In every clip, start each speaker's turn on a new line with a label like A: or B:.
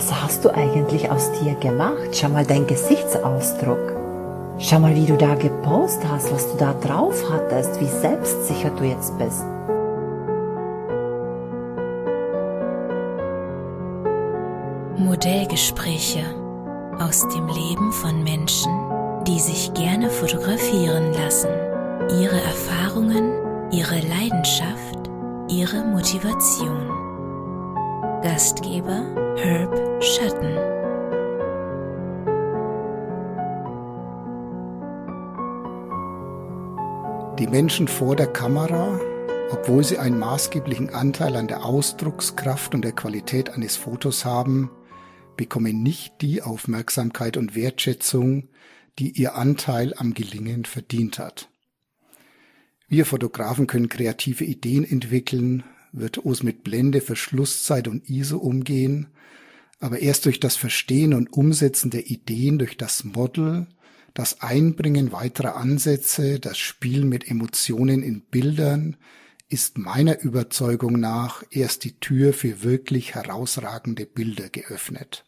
A: was hast du eigentlich aus dir gemacht? Schau mal dein Gesichtsausdruck. Schau mal, wie du da gepostet hast, was du da drauf hattest, wie selbstsicher du jetzt bist.
B: Modellgespräche aus dem Leben von Menschen, die sich gerne fotografieren lassen. Ihre Erfahrungen, ihre Leidenschaft, ihre Motivation. Gastgeber Herb Schatten.
C: Die Menschen vor der Kamera, obwohl sie einen maßgeblichen Anteil an der Ausdruckskraft und der Qualität eines Fotos haben, bekommen nicht die Aufmerksamkeit und Wertschätzung, die ihr Anteil am Gelingen verdient hat. Wir Fotografen können kreative Ideen entwickeln, virtuos mit Blende, Verschlusszeit und ISO umgehen, aber erst durch das Verstehen und Umsetzen der Ideen durch das Model, das Einbringen weiterer Ansätze, das Spielen mit Emotionen in Bildern ist meiner Überzeugung nach erst die Tür für wirklich herausragende Bilder geöffnet.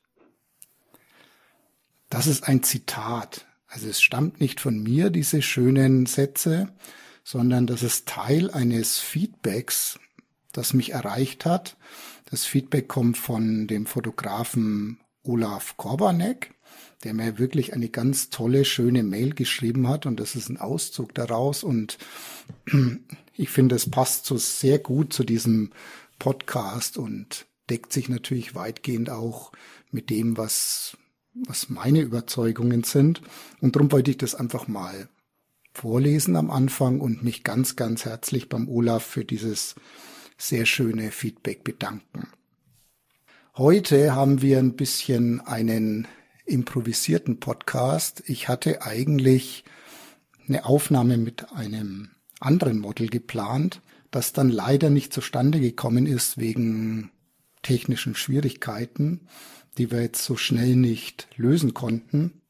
C: Das ist ein Zitat. Also es stammt nicht von mir, diese schönen Sätze, sondern das ist Teil eines Feedbacks, das mich erreicht hat. Das Feedback kommt von dem Fotografen Olaf Korbanek, der mir wirklich eine ganz tolle, schöne Mail geschrieben hat und das ist ein Auszug daraus und ich finde, es passt so sehr gut zu diesem Podcast und deckt sich natürlich weitgehend auch mit dem, was was meine Überzeugungen sind. Und darum wollte ich das einfach mal vorlesen am Anfang und mich ganz, ganz herzlich beim Olaf für dieses sehr schöne Feedback bedanken. Heute haben wir ein bisschen einen improvisierten Podcast. Ich hatte eigentlich eine Aufnahme mit einem anderen Model geplant, das dann leider nicht zustande gekommen ist wegen technischen Schwierigkeiten die wir jetzt so schnell nicht lösen konnten.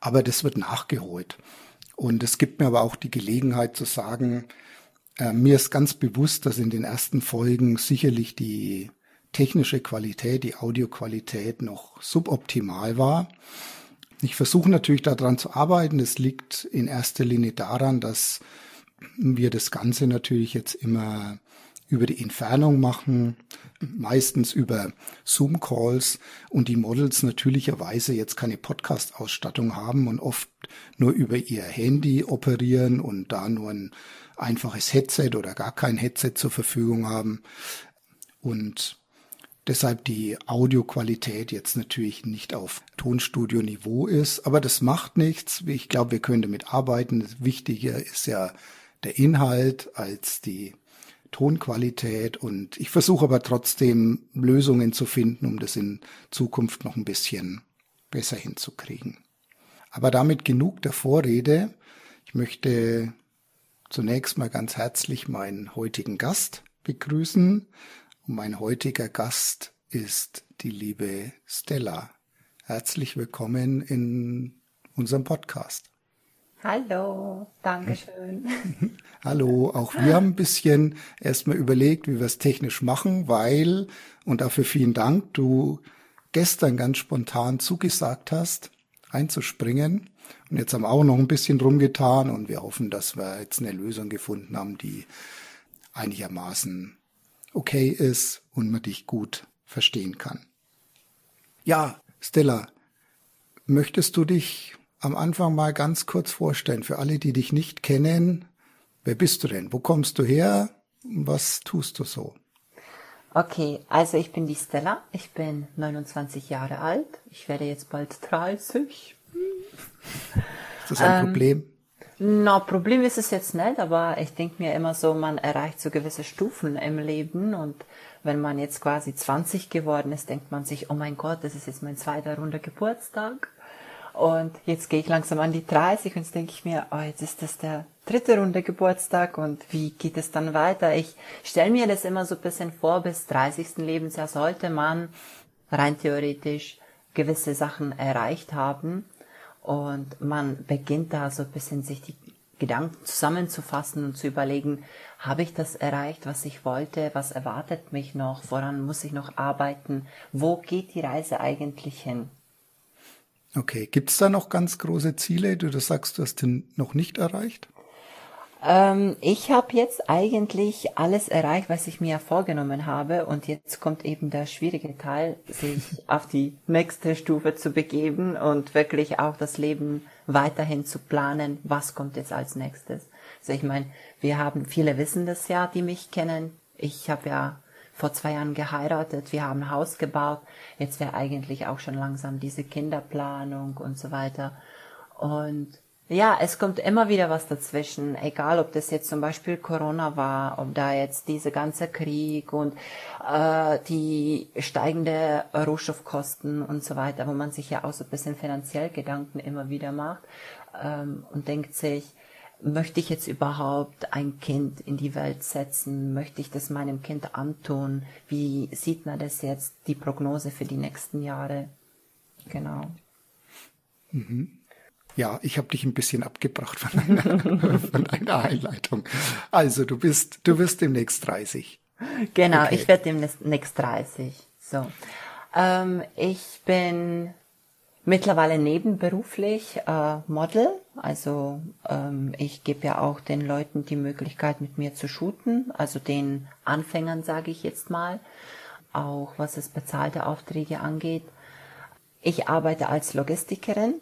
C: Aber das wird nachgeholt. Und es gibt mir aber auch die Gelegenheit zu sagen, äh, mir ist ganz bewusst, dass in den ersten Folgen sicherlich die technische Qualität, die Audioqualität noch suboptimal war. Ich versuche natürlich daran zu arbeiten. Es liegt in erster Linie daran, dass wir das Ganze natürlich jetzt immer über die Entfernung machen, meistens über Zoom-Calls und die Models natürlicherweise jetzt keine Podcast-Ausstattung haben und oft nur über ihr Handy operieren und da nur ein einfaches Headset oder gar kein Headset zur Verfügung haben und deshalb die Audioqualität jetzt natürlich nicht auf Tonstudio-Niveau ist, aber das macht nichts. Ich glaube, wir können damit arbeiten. Wichtiger ist ja der Inhalt als die Tonqualität und ich versuche aber trotzdem Lösungen zu finden, um das in Zukunft noch ein bisschen besser hinzukriegen. Aber damit genug der Vorrede. Ich möchte zunächst mal ganz herzlich meinen heutigen Gast begrüßen. Und mein heutiger Gast ist die liebe Stella. Herzlich willkommen in unserem Podcast.
D: Hallo, Dankeschön.
C: Hallo, auch wir haben ein bisschen erstmal überlegt, wie wir es technisch machen, weil, und dafür vielen Dank, du gestern ganz spontan zugesagt hast, einzuspringen. Und jetzt haben wir auch noch ein bisschen drum getan und wir hoffen, dass wir jetzt eine Lösung gefunden haben, die einigermaßen okay ist und man dich gut verstehen kann. Ja, Stella, möchtest du dich am Anfang mal ganz kurz vorstellen, für alle, die dich nicht kennen. Wer bist du denn? Wo kommst du her? Was tust du so?
D: Okay, also ich bin die Stella. Ich bin 29 Jahre alt. Ich werde jetzt bald 30.
C: Ist das ein ähm, Problem?
D: Na, no, Problem ist es jetzt nicht, aber ich denke mir immer so, man erreicht so gewisse Stufen im Leben und wenn man jetzt quasi 20 geworden ist, denkt man sich, oh mein Gott, das ist jetzt mein zweiter runder Geburtstag. Und jetzt gehe ich langsam an die 30 und jetzt denke ich mir, oh, jetzt ist das der dritte Runde Geburtstag und wie geht es dann weiter? Ich stelle mir das immer so ein bisschen vor, bis 30. Lebensjahr sollte man rein theoretisch gewisse Sachen erreicht haben und man beginnt da so ein bisschen sich die
A: Gedanken zusammenzufassen und zu überlegen, habe ich das erreicht, was ich wollte, was erwartet mich noch, woran muss ich noch arbeiten, wo geht die Reise eigentlich hin?
C: Okay, gibt's da noch ganz große Ziele, du sagst, du hast den noch nicht erreicht?
A: Ähm, ich habe jetzt eigentlich alles erreicht, was ich mir vorgenommen habe. Und jetzt kommt eben der schwierige Teil, sich auf die nächste Stufe zu begeben und wirklich auch das Leben weiterhin zu planen. Was kommt jetzt als nächstes? Also ich meine, wir haben, viele wissen das ja, die mich kennen. Ich habe ja vor zwei Jahren geheiratet, wir haben ein Haus gebaut. Jetzt wäre eigentlich auch schon langsam diese Kinderplanung und so weiter. Und ja, es kommt immer wieder was dazwischen, egal ob das jetzt zum Beispiel Corona war, ob da jetzt diese ganze Krieg und äh, die steigende Rohstoffkosten und so weiter, wo man sich ja auch so ein bisschen finanziell Gedanken immer wieder macht ähm, und denkt sich, möchte ich jetzt überhaupt ein Kind in die Welt setzen? Möchte ich das meinem Kind antun? Wie sieht man das jetzt, die Prognose für die nächsten Jahre? Genau.
C: Mhm. Ja, ich habe dich ein bisschen abgebracht von einer, von einer Einleitung. Also du bist, du wirst demnächst 30.
A: Genau, okay. ich werde demnächst 30. So, ähm, ich bin mittlerweile nebenberuflich äh, Model. Also ähm, ich gebe ja auch den Leuten die Möglichkeit, mit mir zu shooten. Also den Anfängern sage ich jetzt mal, auch was es bezahlte Aufträge angeht. Ich arbeite als Logistikerin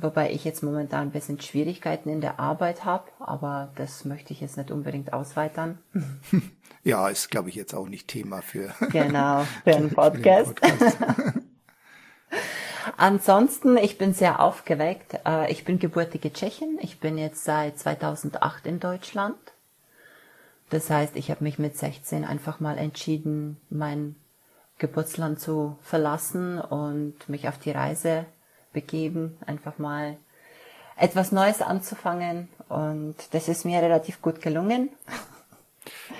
A: Wobei ich jetzt momentan ein bisschen Schwierigkeiten in der Arbeit habe, aber das möchte ich jetzt nicht unbedingt ausweitern.
C: Ja, ist, glaube ich, jetzt auch nicht Thema für,
A: genau, für einen Podcast. Für Podcast. Ansonsten, ich bin sehr aufgeweckt. Äh, ich bin gebürtige Tschechin. Ich bin jetzt seit 2008 in Deutschland. Das heißt, ich habe mich mit 16 einfach mal entschieden, mein Geburtsland zu verlassen und mich auf die Reise begeben, einfach mal etwas Neues anzufangen. Und das ist mir relativ gut gelungen.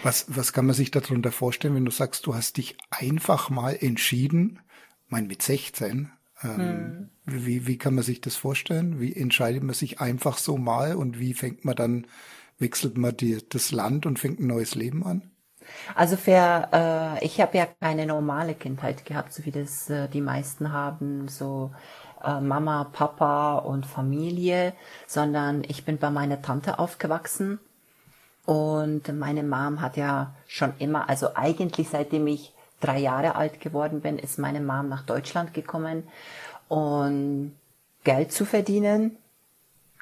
C: Was, was kann man sich darunter vorstellen, wenn du sagst, du hast dich einfach mal entschieden, mein mit 16, ähm, hm. wie, wie kann man sich das vorstellen? Wie entscheidet man sich einfach so mal und wie fängt man dann, wechselt man die, das Land und fängt ein neues Leben an?
A: Also für, äh, ich habe ja keine normale Kindheit gehabt, so wie das äh, die meisten haben, so äh, Mama, Papa und Familie, sondern ich bin bei meiner Tante aufgewachsen. Und meine Mom hat ja schon immer, also eigentlich seitdem ich drei Jahre alt geworden bin, ist meine Mom nach Deutschland gekommen und Geld zu verdienen.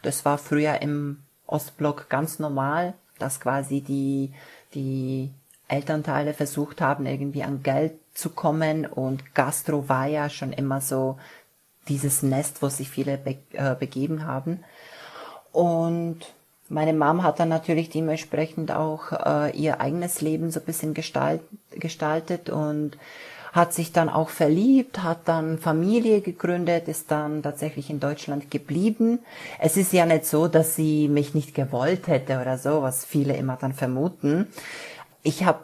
A: Das war früher im Ostblock ganz normal, dass quasi die, die Elternteile versucht haben, irgendwie an Geld zu kommen und Gastro war ja schon immer so dieses Nest, wo sich viele be äh, begeben haben. Und meine Mom hat dann natürlich dementsprechend auch äh, ihr eigenes Leben so ein bisschen gestalt, gestaltet und hat sich dann auch verliebt, hat dann Familie gegründet, ist dann tatsächlich in Deutschland geblieben. Es ist ja nicht so, dass sie mich nicht gewollt hätte oder so, was viele immer dann vermuten. Ich habe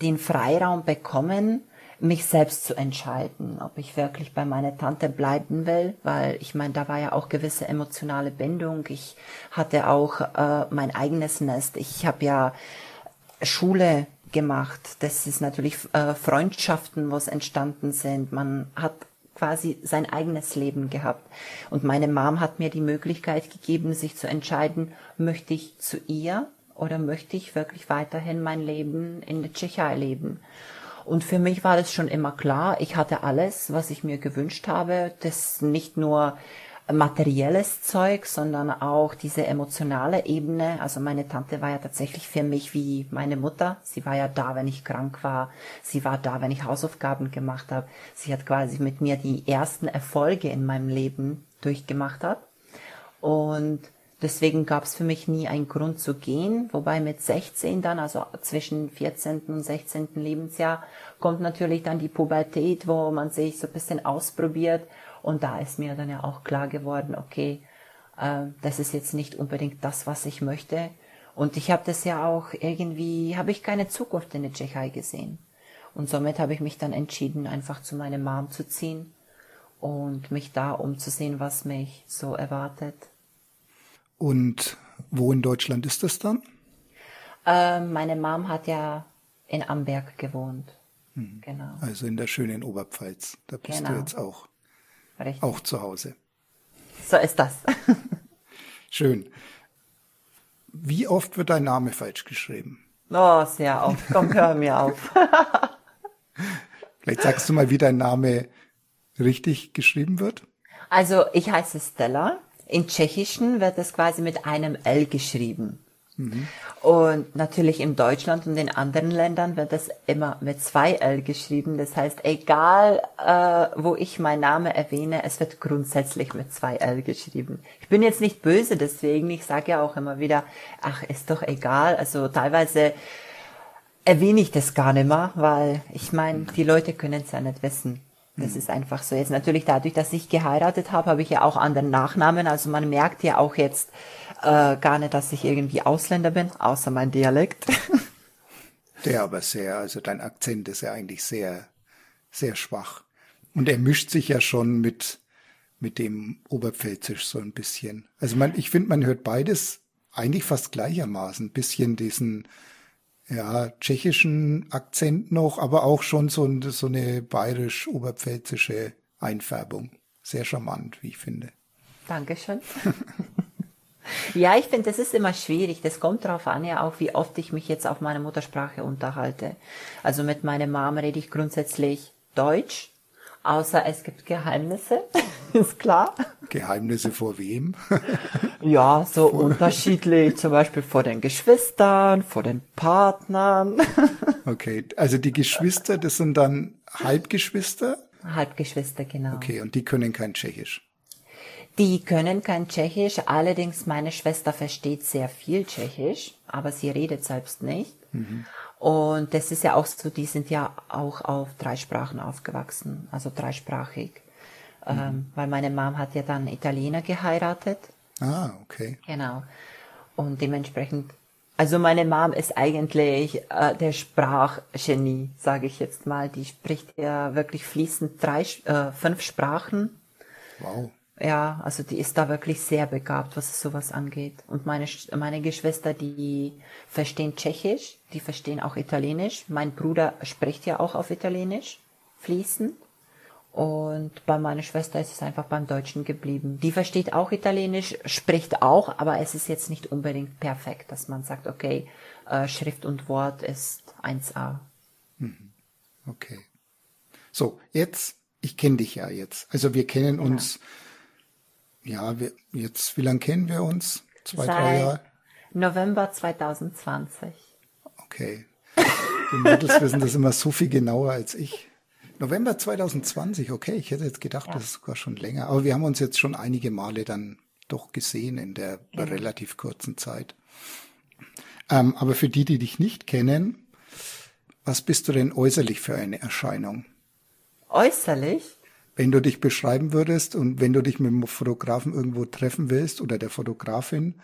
A: den Freiraum bekommen, mich selbst zu entscheiden, ob ich wirklich bei meiner Tante bleiben will, weil ich meine, da war ja auch gewisse emotionale Bindung. Ich hatte auch äh, mein eigenes Nest. Ich habe ja Schule gemacht. Das ist natürlich äh, Freundschaften, was entstanden sind. Man hat quasi sein eigenes Leben gehabt. Und meine Mom hat mir die Möglichkeit gegeben, sich zu entscheiden, möchte ich zu ihr oder möchte ich wirklich weiterhin mein Leben in der Tschechei leben. Und für mich war das schon immer klar, ich hatte alles, was ich mir gewünscht habe. Das nicht nur materielles Zeug, sondern auch diese emotionale Ebene. Also meine Tante war ja tatsächlich für mich wie meine Mutter. Sie war ja da, wenn ich krank war. Sie war da, wenn ich Hausaufgaben gemacht habe. Sie hat quasi mit mir die ersten Erfolge in meinem Leben durchgemacht hat. Und Deswegen gab es für mich nie einen Grund zu gehen, wobei mit 16 dann, also zwischen 14. und 16. Lebensjahr, kommt natürlich dann die Pubertät, wo man sich so ein bisschen ausprobiert. Und da ist mir dann ja auch klar geworden, okay, äh, das ist jetzt nicht unbedingt das, was ich möchte. Und ich habe das ja auch irgendwie, habe ich keine Zukunft in der Tschechei gesehen. Und somit habe ich mich dann entschieden, einfach zu meiner Mom zu ziehen und mich da umzusehen, was mich so erwartet.
C: Und wo in Deutschland ist das dann?
A: Ähm, meine Mom hat ja in Amberg gewohnt.
C: Mhm.
A: Genau.
C: Also in der schönen Oberpfalz. Da bist
A: Genau.
C: du jetzt auch,
A: Richtig.
C: auch zu Hause.
A: So ist das.
C: Schön. Wie oft wird dein Name falsch geschrieben?
A: Oh, sehr oft. Komm, hör mir auf.
C: Vielleicht sagst du mal, wie dein Name richtig geschrieben wird?
A: Also, ich heiße Stella. In Tschechischen wird es quasi mit einem L geschrieben. Und natürlich in Deutschland und in anderen Ländern wird es immer mit zwei L geschrieben. Das heißt, egal äh, wo ich meinen Namen erwähne, es wird grundsätzlich mit zwei L geschrieben. Ich bin jetzt nicht böse deswegen. Ich sage ja auch immer wieder, ach, ist doch egal. Also teilweise erwähne ich das gar nicht mehr, weil ich meine, die Leute können es ja nicht wissen. Das ist einfach so. Jetzt natürlich dadurch, dass ich geheiratet habe, habe ich ja auch anderen Nachnamen. Also man merkt ja auch jetzt äh, gar nicht, dass ich irgendwie Ausländer bin, außer mein Dialekt.
C: Der aber sehr, also dein Akzent ist ja eigentlich sehr, sehr schwach. Und er mischt sich ja schon mit, mit dem Oberpfälzisch so ein bisschen. Also man, ich finde, man hört beides eigentlich fast gleichermaßen. Ein bisschen diesen, ja, tschechischen Akzent noch, aber auch schon so, so eine bayerisch-oberpfälzische Einfärbung. Sehr charmant, wie ich finde.
A: Dankeschön. ja, ich finde, das ist immer schwierig. Das kommt darauf an, ja auch, wie oft ich mich jetzt auf meine Muttersprache unterhalte. Also mit meiner Mom rede ich grundsätzlich Deutsch, außer es gibt Geheimnisse, ist klar.
C: Geheimnisse vor wem?
A: Ja, so unterschiedlich, zum Beispiel vor den Geschwistern, vor den Partnern.
C: Okay, also die Geschwister, das sind dann Halbgeschwister?
A: Halbgeschwister, genau.
C: Okay, und die können kein Tschechisch.
A: Die können kein Tschechisch, allerdings meine Schwester versteht sehr viel Tschechisch, aber sie redet selbst nicht. Und das ist ja auch so, die sind ja auch auf drei Sprachen aufgewachsen, also dreisprachig. Ähm, weil meine Mom hat ja dann Italiener geheiratet.
C: Ah, okay.
A: Genau. Und dementsprechend, also meine Mom ist eigentlich äh, der Sprachgenie, sage ich jetzt mal. Die spricht ja wirklich fließend drei, äh, fünf Sprachen.
C: Wow.
A: Ja, also die ist da wirklich sehr begabt, was sowas angeht. Und meine, meine Geschwister, die verstehen Tschechisch, die verstehen auch Italienisch. Mein Bruder spricht ja auch auf Italienisch, fließend. Und bei meiner Schwester ist es einfach beim Deutschen geblieben. Die versteht auch Italienisch, spricht auch, aber es ist jetzt nicht unbedingt perfekt, dass man sagt, okay, äh, Schrift und Wort ist 1a.
C: Okay. So, jetzt, ich kenne dich ja jetzt. Also wir kennen uns, ja, wir, jetzt, wie lange kennen wir uns? Zwei, drei Jahre?
A: November 2020.
C: Okay. Die Mädels wissen das immer so viel genauer als ich. November 2020, okay, ich hätte jetzt gedacht, das ist sogar schon länger. Aber wir haben uns jetzt schon einige Male dann doch gesehen in der relativ kurzen Zeit. Ähm, aber für die, die dich nicht kennen, was bist du denn äußerlich für eine Erscheinung?
A: Äußerlich
C: Wenn du dich beschreiben würdest und wenn du dich mit dem Fotografen irgendwo treffen willst oder der Fotografin,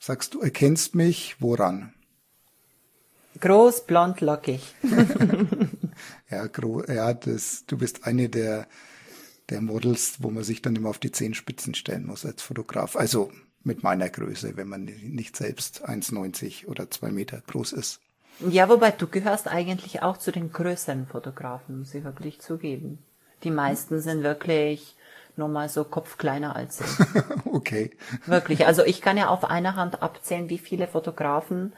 C: sagst du, erkennst mich woran?
A: Groß, blond, lockig.
C: Ja, gro ja das, du bist eine der, der Models, wo man sich dann immer auf die Zehenspitzen stellen muss als Fotograf. Also mit meiner Größe, wenn man nicht selbst 1,90 oder zwei Meter groß ist.
A: Ja, wobei du gehörst eigentlich auch zu den größeren Fotografen, muss ich wirklich zugeben. Die meisten sind wirklich nur mal so Kopf kleiner als ich.
C: okay.
A: Wirklich. Also ich kann ja auf einer Hand abzählen, wie viele Fotografen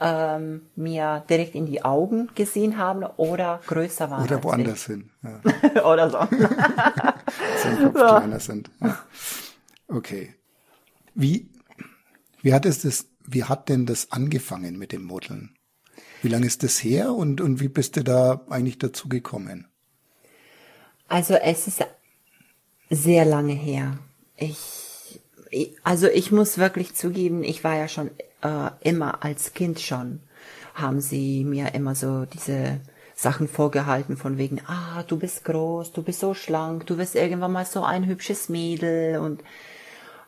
A: ähm, mir direkt in die Augen gesehen haben oder größer waren.
C: Oder woanders hin. Ja,
A: oder so.
C: Kopf kleiner sind. Ja. Okay. Wie, wie hat es das, wie hat denn das angefangen mit dem Modeln? Wie lange ist das her und, und wie bist du da eigentlich dazu gekommen?
A: Also es ist sehr lange her. Ich, also ich muss wirklich zugeben, ich war ja schon äh, immer als Kind schon, haben sie mir immer so diese Sachen vorgehalten von wegen, ah, du bist groß, du bist so schlank, du wirst irgendwann mal so ein hübsches Mädel und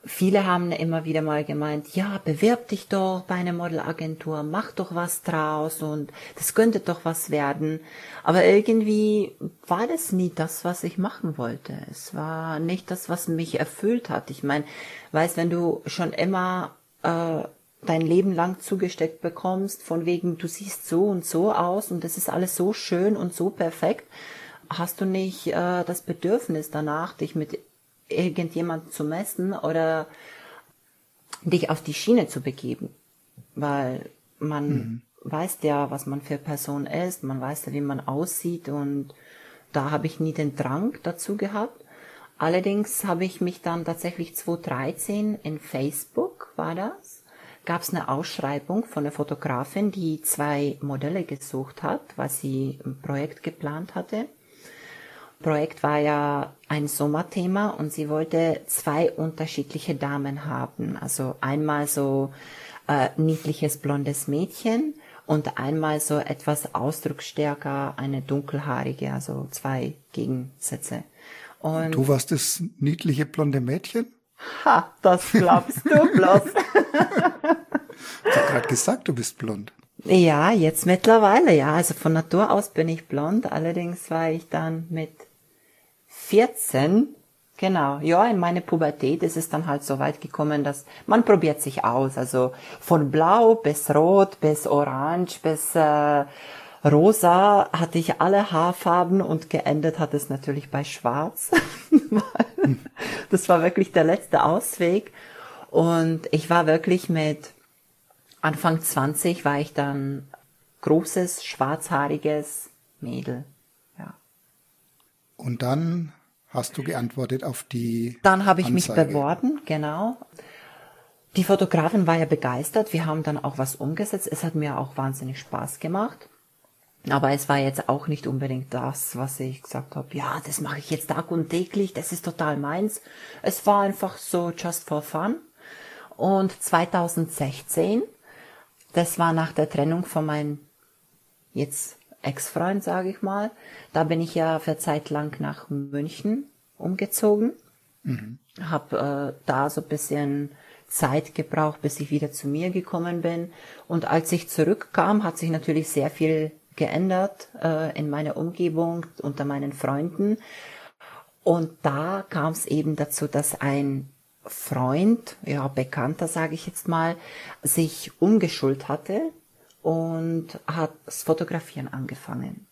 A: viele haben immer wieder mal gemeint, ja, bewirb dich doch bei einer Modelagentur, mach doch was draus und das könnte doch was werden. Aber irgendwie war das nie das, was ich machen wollte. Es war nicht das, was mich erfüllt hat. Ich meine, weißt, wenn du schon immer äh, dein Leben lang zugesteckt bekommst, von wegen, du siehst so und so aus und das ist alles so schön und so perfekt, hast du nicht äh, das Bedürfnis danach, dich mit irgendjemandem zu messen oder dich auf die Schiene zu begeben. Weil man mhm. weiß ja, was man für Person ist, man weiß ja, wie man aussieht und da habe ich nie den Drang dazu gehabt. Allerdings habe ich mich dann tatsächlich 2013 in Facebook war das, gab es eine Ausschreibung von einer Fotografin, die zwei Modelle gesucht hat, was sie ein Projekt geplant hatte. Projekt war ja ein Sommerthema und sie wollte zwei unterschiedliche Damen haben. Also einmal so äh, niedliches blondes Mädchen und einmal so etwas ausdrucksstärker eine dunkelhaarige, also zwei Gegensätze.
C: Und du warst das niedliche blonde Mädchen?
A: Ha, das glaubst du bloß.
C: ich habe gerade gesagt, du bist blond.
A: Ja, jetzt mittlerweile, ja. Also von Natur aus bin ich blond. Allerdings war ich dann mit 14, genau, ja, in meine Pubertät ist es dann halt so weit gekommen, dass man probiert sich aus. Also von blau bis rot bis orange bis äh, rosa hatte ich alle Haarfarben und geendet hat es natürlich bei schwarz. das war wirklich der letzte Ausweg. Und ich war wirklich mit Anfang 20 war ich dann großes, schwarzhaariges Mädel.
C: Und dann hast du geantwortet auf die.
A: Dann habe ich Anzeige. mich beworben, genau. Die Fotografin war ja begeistert. Wir haben dann auch was umgesetzt. Es hat mir auch wahnsinnig Spaß gemacht. Aber es war jetzt auch nicht unbedingt das, was ich gesagt habe, ja, das mache ich jetzt tag und täglich, das ist total meins. Es war einfach so just for fun. Und 2016 das war nach der Trennung von meinem jetzt Ex-Freund, sage ich mal. Da bin ich ja für Zeit lang nach München umgezogen. Mhm. Hab äh, da so ein bisschen Zeit gebraucht, bis ich wieder zu mir gekommen bin. Und als ich zurückkam, hat sich natürlich sehr viel geändert äh, in meiner Umgebung, unter meinen Freunden. Und da kam es eben dazu, dass ein Freund, ja Bekannter sage ich jetzt mal, sich umgeschult hatte und hat das Fotografieren angefangen.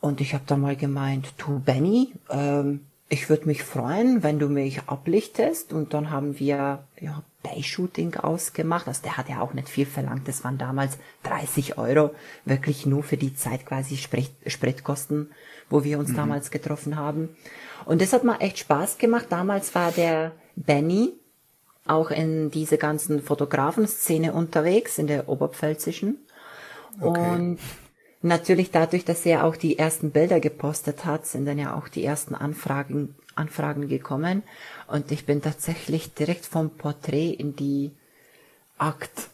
A: Und ich habe dann mal gemeint, du Benny, ähm, ich würde mich freuen, wenn du mich ablichtest. Und dann haben wir ja, Bay-Shooting ausgemacht. Also der hat ja auch nicht viel verlangt. Das waren damals 30 Euro, wirklich nur für die Zeit quasi Sprit Spritkosten, wo wir uns mhm. damals getroffen haben. Und das hat mir echt Spaß gemacht. Damals war der Benny auch in diese ganzen Fotografen-Szene unterwegs, in der Oberpfälzischen. Okay. Und natürlich dadurch, dass er auch die ersten Bilder gepostet hat, sind dann ja auch die ersten Anfragen, Anfragen gekommen. Und ich bin tatsächlich direkt vom Porträt in die Akt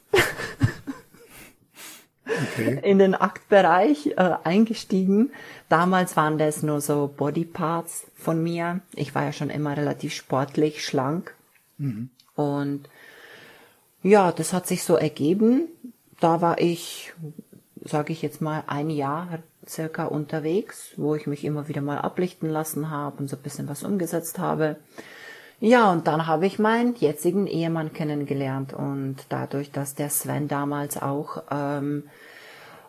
A: okay. in den Aktbereich äh, eingestiegen. Damals waren das nur so Bodyparts von mir. Ich war ja schon immer relativ sportlich, schlank. Mhm. Und ja, das hat sich so ergeben. Da war ich, sage ich jetzt mal, ein Jahr circa unterwegs, wo ich mich immer wieder mal ablichten lassen habe und so ein bisschen was umgesetzt habe. Ja, und dann habe ich meinen jetzigen Ehemann kennengelernt und dadurch, dass der Sven damals auch ähm,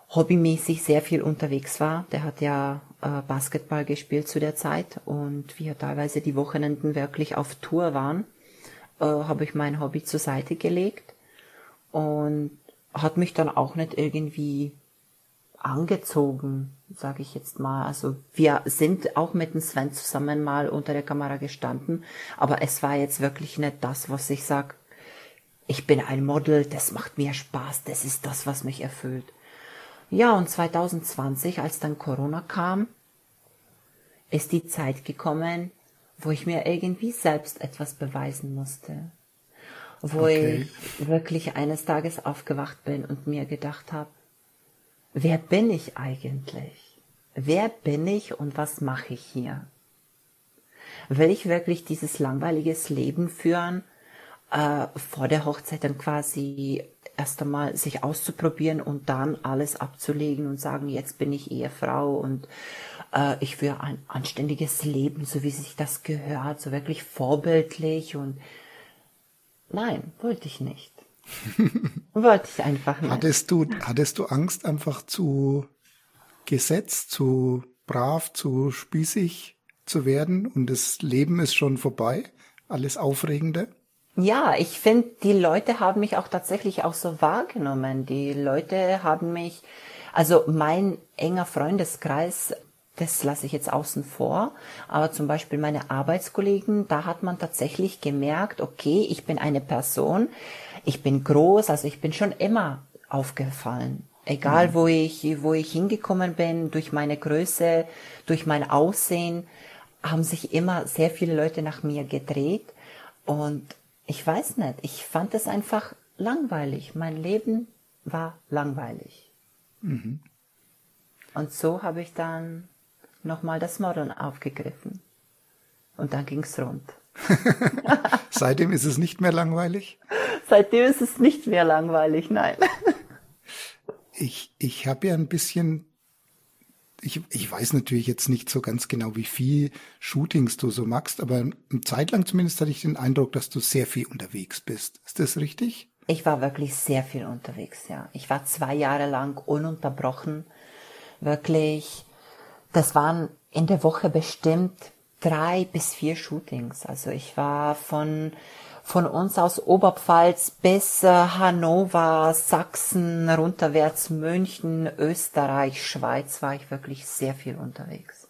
A: hobbymäßig sehr viel unterwegs war. Der hat ja äh, Basketball gespielt zu der Zeit und wir teilweise die Wochenenden wirklich auf Tour waren, äh, habe ich mein Hobby zur Seite gelegt und hat mich dann auch nicht irgendwie angezogen, sage ich jetzt mal. Also wir sind auch mit dem Sven zusammen mal unter der Kamera gestanden, aber es war jetzt wirklich nicht das, was ich sag. Ich bin ein Model, das macht mir Spaß, das ist das, was mich erfüllt. Ja, und 2020, als dann Corona kam, ist die Zeit gekommen, wo ich mir irgendwie selbst etwas beweisen musste. Wo okay. ich wirklich eines Tages aufgewacht bin und mir gedacht habe, wer bin ich eigentlich? Wer bin ich und was mache ich hier? Will ich wirklich dieses langweiliges Leben führen, äh, vor der Hochzeit dann quasi erst einmal sich auszuprobieren und dann alles abzulegen und sagen, jetzt bin ich Ehefrau und äh, ich führe ein anständiges Leben, so wie sich das gehört, so wirklich vorbildlich und nein, wollte ich nicht. wollte ich einfach nicht.
C: Hattest du, hattest du Angst, einfach zu gesetzt, zu brav, zu spießig zu werden und das Leben ist schon vorbei? Alles Aufregende?
A: Ja, ich finde, die Leute haben mich auch tatsächlich auch so wahrgenommen. Die Leute haben mich, also mein enger Freundeskreis, das lasse ich jetzt außen vor, aber zum Beispiel meine Arbeitskollegen, da hat man tatsächlich gemerkt, okay, ich bin eine Person, ich bin groß, also ich bin schon immer aufgefallen. Egal, mhm. wo ich, wo ich hingekommen bin, durch meine Größe, durch mein Aussehen, haben sich immer sehr viele Leute nach mir gedreht und ich weiß nicht, ich fand es einfach langweilig. Mein Leben war langweilig. Mhm. Und so habe ich dann nochmal das Modeln aufgegriffen. Und dann ging's rund.
C: Seitdem ist es nicht mehr langweilig?
A: Seitdem ist es nicht mehr langweilig, nein.
C: ich ich habe ja ein bisschen ich, ich weiß natürlich jetzt nicht so ganz genau, wie viel Shootings du so machst, aber eine Zeit lang zumindest hatte ich den Eindruck, dass du sehr viel unterwegs bist. Ist das richtig?
A: Ich war wirklich sehr viel unterwegs, ja. Ich war zwei Jahre lang ununterbrochen. Wirklich, das waren in der Woche bestimmt drei bis vier Shootings. Also ich war von von uns aus Oberpfalz bis äh, Hannover, Sachsen, runterwärts München, Österreich, Schweiz war ich wirklich sehr viel unterwegs.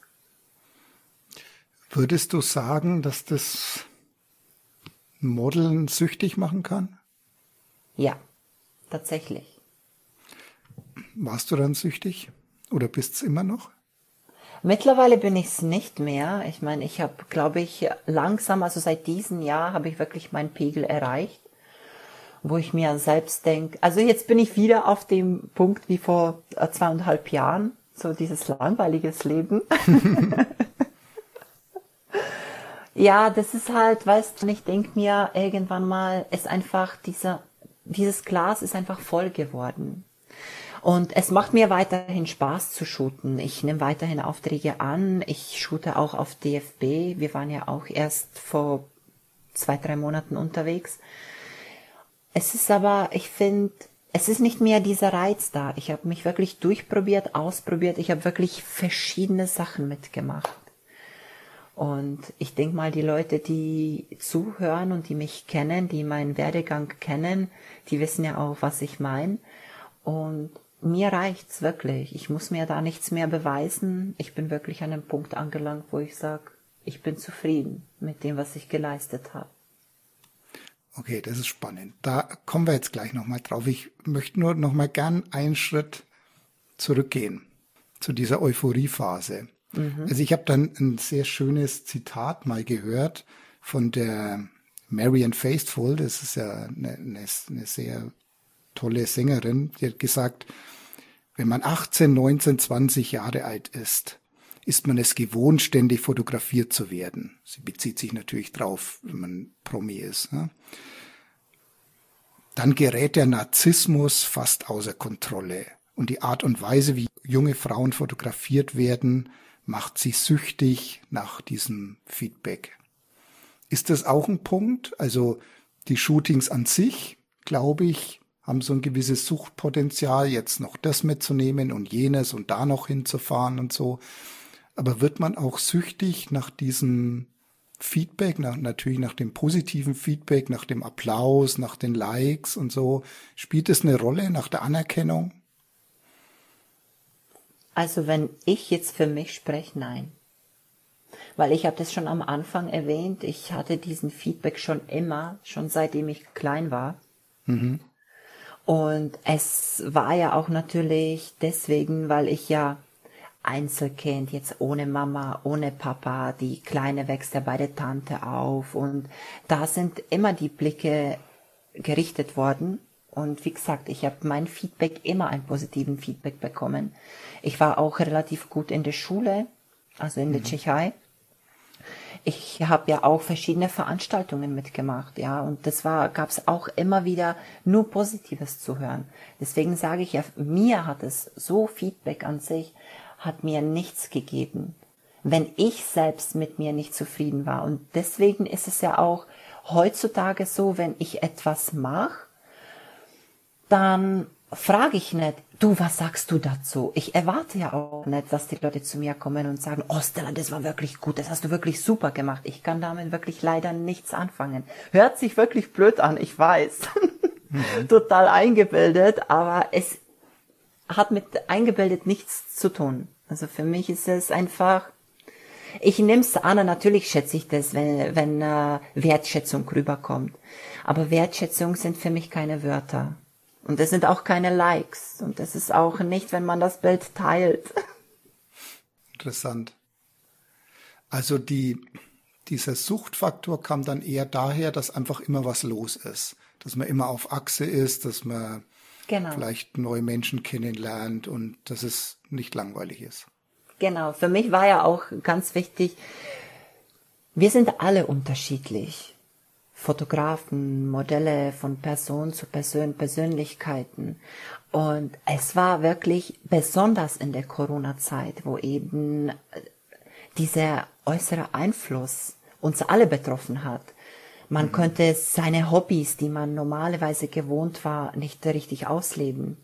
C: Würdest du sagen, dass das Modeln süchtig machen kann?
A: Ja, tatsächlich.
C: Warst du dann süchtig oder bist es immer noch?
A: Mittlerweile bin ich es nicht mehr. Ich meine, ich habe, glaube ich, langsam, also seit diesem Jahr habe ich wirklich meinen Pegel erreicht, wo ich mir selbst denke, also jetzt bin ich wieder auf dem Punkt wie vor äh, zweieinhalb Jahren, so dieses langweiliges Leben. ja, das ist halt, weißt du, ich denke mir irgendwann mal, ist einfach dieser, dieses Glas ist einfach voll geworden. Und es macht mir weiterhin Spaß zu shooten. Ich nehme weiterhin Aufträge an. Ich shoote auch auf DFB. Wir waren ja auch erst vor zwei, drei Monaten unterwegs. Es ist aber, ich finde, es ist nicht mehr dieser Reiz da. Ich habe mich wirklich durchprobiert, ausprobiert. Ich habe wirklich verschiedene Sachen mitgemacht. Und ich denke mal, die Leute, die zuhören und die mich kennen, die meinen Werdegang kennen, die wissen ja auch, was ich meine. Und mir reicht's wirklich. Ich muss mir da nichts mehr beweisen. Ich bin wirklich an einem Punkt angelangt, wo ich sage, ich bin zufrieden mit dem, was ich geleistet habe.
C: Okay, das ist spannend. Da kommen wir jetzt gleich nochmal drauf. Ich möchte nur nochmal gern einen Schritt zurückgehen zu dieser Euphoriephase. Mhm. Also ich habe dann ein sehr schönes Zitat mal gehört von der Marian Faithful. Das ist ja eine, eine, eine sehr tolle Sängerin. Die hat gesagt, wenn man 18, 19, 20 Jahre alt ist, ist man es gewohnt, ständig fotografiert zu werden. Sie bezieht sich natürlich drauf, wenn man Promi ist. Ne? Dann gerät der Narzissmus fast außer Kontrolle. Und die Art und Weise, wie junge Frauen fotografiert werden, macht sie süchtig nach diesem Feedback. Ist das auch ein Punkt? Also die Shootings an sich, glaube ich, haben so ein gewisses Suchtpotenzial, jetzt noch das mitzunehmen und jenes und da noch hinzufahren und so. Aber wird man auch süchtig nach diesem Feedback, nach, natürlich nach dem positiven Feedback, nach dem Applaus, nach den Likes und so? Spielt es eine Rolle nach der Anerkennung?
A: Also wenn ich jetzt für mich spreche, nein. Weil ich habe das schon am Anfang erwähnt, ich hatte diesen Feedback schon immer, schon seitdem ich klein war. Mhm. Und es war ja auch natürlich deswegen, weil ich ja Einzelkind, jetzt ohne Mama, ohne Papa, die Kleine wächst ja bei der Tante auf und da sind immer die Blicke gerichtet worden. Und wie gesagt, ich habe mein Feedback immer einen positiven Feedback bekommen. Ich war auch relativ gut in der Schule, also in der mhm. Tschechei ich habe ja auch verschiedene Veranstaltungen mitgemacht, ja, und das war, gab es auch immer wieder nur Positives zu hören. Deswegen sage ich ja, mir hat es so Feedback an sich, hat mir nichts gegeben, wenn ich selbst mit mir nicht zufrieden war. Und deswegen ist es ja auch heutzutage so, wenn ich etwas mache, dann frage ich nicht, du, was sagst du dazu? Ich erwarte ja auch nicht, dass die Leute zu mir kommen und sagen, oh Stella, das war wirklich gut, das hast du wirklich super gemacht. Ich kann damit wirklich leider nichts anfangen. Hört sich wirklich blöd an, ich weiß. Mhm. Total eingebildet, aber es hat mit eingebildet nichts zu tun. Also für mich ist es einfach, ich nehme es an, natürlich schätze ich das, wenn, wenn äh, Wertschätzung rüberkommt. Aber Wertschätzung sind für mich keine Wörter. Und es sind auch keine Likes. Und es ist auch nicht, wenn man das Bild teilt.
C: Interessant. Also die, dieser Suchtfaktor kam dann eher daher, dass einfach immer was los ist. Dass man immer auf Achse ist, dass man genau. vielleicht neue Menschen kennenlernt und dass es nicht langweilig ist.
A: Genau. Für mich war ja auch ganz wichtig, wir sind alle unterschiedlich. Fotografen, Modelle von Person zu Person, Persönlichkeiten. Und es war wirklich besonders in der Corona-Zeit, wo eben äh, dieser äußere Einfluss uns alle betroffen hat. Man mhm. konnte seine Hobbys, die man normalerweise gewohnt war, nicht richtig ausleben.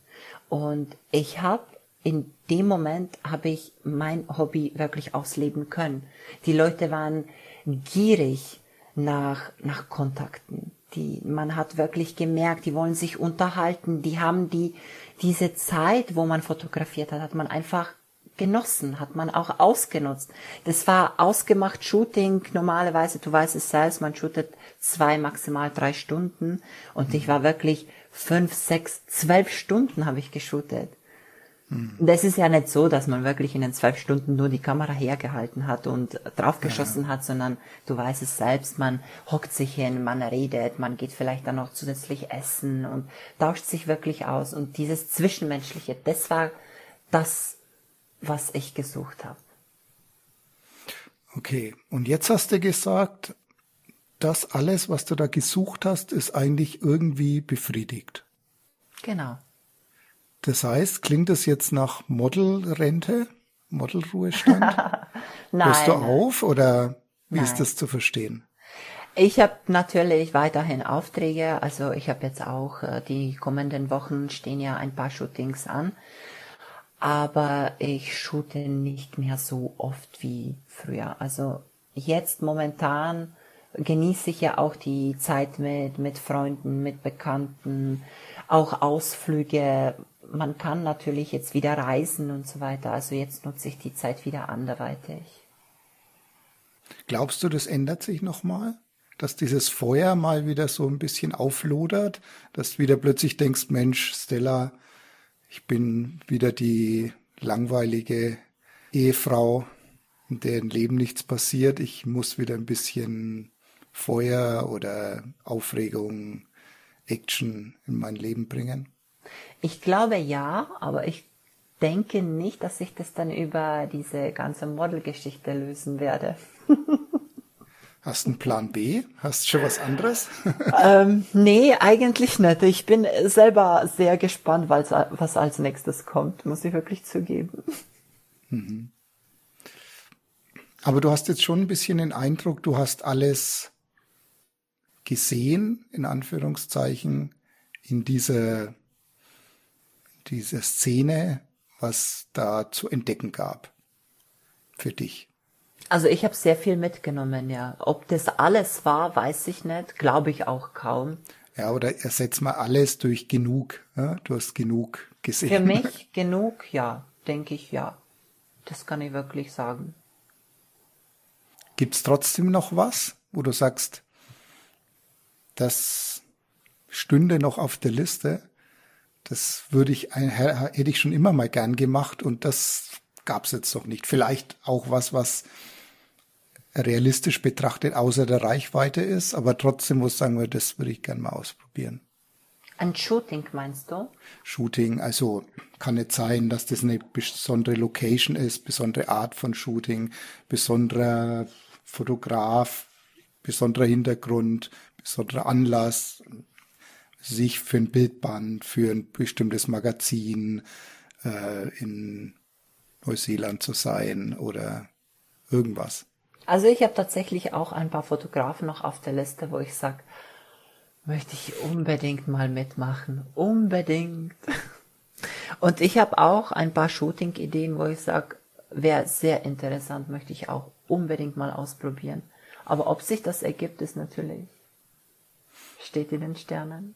A: Und ich habe in dem Moment habe ich mein Hobby wirklich ausleben können. Die Leute waren gierig nach, nach Kontakten. Die, man hat wirklich gemerkt, die wollen sich unterhalten, die haben die, diese Zeit, wo man fotografiert hat, hat man einfach genossen, hat man auch ausgenutzt. Das war ausgemacht Shooting. Normalerweise, du weißt es selbst, man shootet zwei, maximal drei Stunden. Und ich war wirklich fünf, sechs, zwölf Stunden habe ich geshootet. Mhm. Das ist ja nicht so, dass man wirklich in den zwölf Stunden nur die Kamera hergehalten hat und draufgeschossen ja. hat, sondern du weißt es selbst, man hockt sich hin, man redet, man geht vielleicht dann noch zusätzlich essen und tauscht sich wirklich aus. Und dieses Zwischenmenschliche, das war das, was ich gesucht habe.
C: Okay, und jetzt hast du gesagt, das alles, was du da gesucht hast, ist eigentlich irgendwie befriedigt.
A: Genau.
C: Das heißt, klingt das jetzt nach Modelrente, Modelruhestand?
A: Nein.
C: Hörst du auf oder wie Nein. ist das zu verstehen?
A: Ich habe natürlich weiterhin Aufträge. Also ich habe jetzt auch äh, die kommenden Wochen stehen ja ein paar Shootings an. Aber ich shoote nicht mehr so oft wie früher. Also jetzt momentan genieße ich ja auch die Zeit mit, mit Freunden, mit Bekannten, auch Ausflüge, man kann natürlich jetzt wieder reisen und so weiter. Also jetzt nutze ich die Zeit wieder anderweitig.
C: Glaubst du, das ändert sich nochmal? Dass dieses Feuer mal wieder so ein bisschen auflodert? Dass du wieder plötzlich denkst, Mensch, Stella, ich bin wieder die langweilige Ehefrau, in deren Leben nichts passiert. Ich muss wieder ein bisschen Feuer oder Aufregung, Action in mein Leben bringen?
A: Ich glaube ja, aber ich denke nicht, dass ich das dann über diese ganze Modelgeschichte lösen werde.
C: Hast du einen Plan B? Hast du schon was anderes?
A: ähm, nee, eigentlich nicht. Ich bin selber sehr gespannt, was als nächstes kommt, muss ich wirklich zugeben. Mhm.
C: Aber du hast jetzt schon ein bisschen den Eindruck, du hast alles gesehen, in Anführungszeichen, in dieser diese Szene, was da zu entdecken gab für dich?
A: Also ich habe sehr viel mitgenommen, ja. Ob das alles war, weiß ich nicht, glaube ich auch kaum.
C: Ja, oder ersetz mal alles durch genug. Ja? Du hast genug gesehen.
A: Für mich genug, ja, denke ich, ja. Das kann ich wirklich sagen.
C: Gibt's trotzdem noch was, wo du sagst, das stünde noch auf der Liste? Das würde ich, hätte ich schon immer mal gern gemacht und das gab es jetzt noch nicht. Vielleicht auch was, was realistisch betrachtet außer der Reichweite ist, aber trotzdem muss ich sagen, das würde ich gern mal ausprobieren.
A: Ein Shooting meinst du?
C: Shooting, also kann nicht sein, dass das eine besondere Location ist, besondere Art von Shooting, besonderer Fotograf, besonderer Hintergrund, besonderer Anlass sich für ein Bildband, für ein bestimmtes Magazin äh, in Neuseeland zu sein oder irgendwas.
A: Also ich habe tatsächlich auch ein paar Fotografen noch auf der Liste, wo ich sage, möchte ich unbedingt mal mitmachen. Unbedingt. Und ich habe auch ein paar Shooting-Ideen, wo ich sage, wäre sehr interessant, möchte ich auch unbedingt mal ausprobieren. Aber ob sich das ergibt, ist natürlich, steht in den Sternen.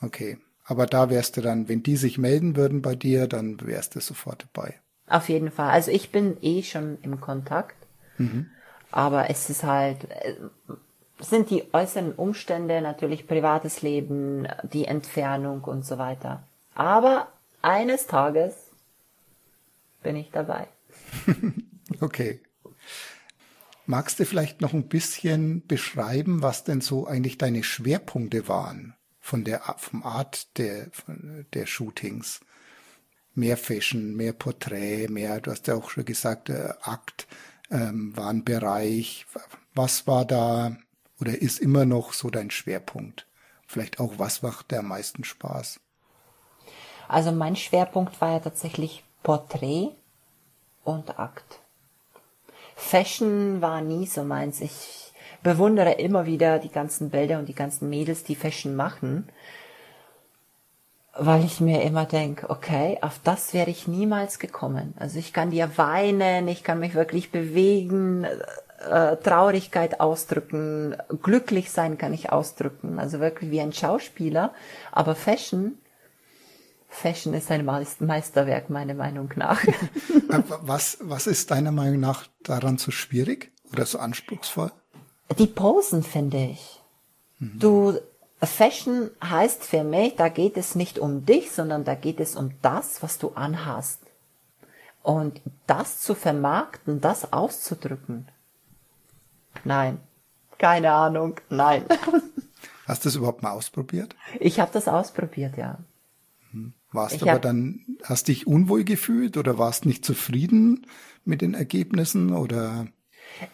C: Okay. Aber da wärst du dann, wenn die sich melden würden bei dir, dann wärst du sofort dabei.
A: Auf jeden Fall. Also ich bin eh schon im Kontakt. Mhm. Aber es ist halt, äh, sind die äußeren Umstände, natürlich privates Leben, die Entfernung und so weiter. Aber eines Tages bin ich dabei.
C: okay. Magst du vielleicht noch ein bisschen beschreiben, was denn so eigentlich deine Schwerpunkte waren von der vom Art der der Shootings? Mehr Fashion, mehr Porträt, mehr, du hast ja auch schon gesagt, äh, Akt ähm, war ein Bereich. Was war da oder ist immer noch so dein Schwerpunkt? Vielleicht auch, was macht der am meisten Spaß?
A: Also mein Schwerpunkt war ja tatsächlich Porträt und Akt. Fashion war nie so meins. Ich bewundere immer wieder die ganzen Bilder und die ganzen Mädels, die Fashion machen, weil ich mir immer denke, okay, auf das wäre ich niemals gekommen. Also ich kann dir weinen, ich kann mich wirklich bewegen, äh, Traurigkeit ausdrücken, glücklich sein kann ich ausdrücken, also wirklich wie ein Schauspieler. Aber Fashion, Fashion ist ein Meisterwerk meiner Meinung nach.
C: was, was ist deiner Meinung nach daran so schwierig oder so anspruchsvoll?
A: Die Posen finde ich. Mhm. Du, Fashion heißt für mich, da geht es nicht um dich, sondern da geht es um das, was du anhast. Und das zu vermarkten, das auszudrücken, Nein. Keine Ahnung. Nein.
C: Hast du es überhaupt mal ausprobiert?
A: Ich habe das ausprobiert, ja.
C: Warst du aber dann, hast dich unwohl gefühlt oder warst nicht zufrieden mit den Ergebnissen oder?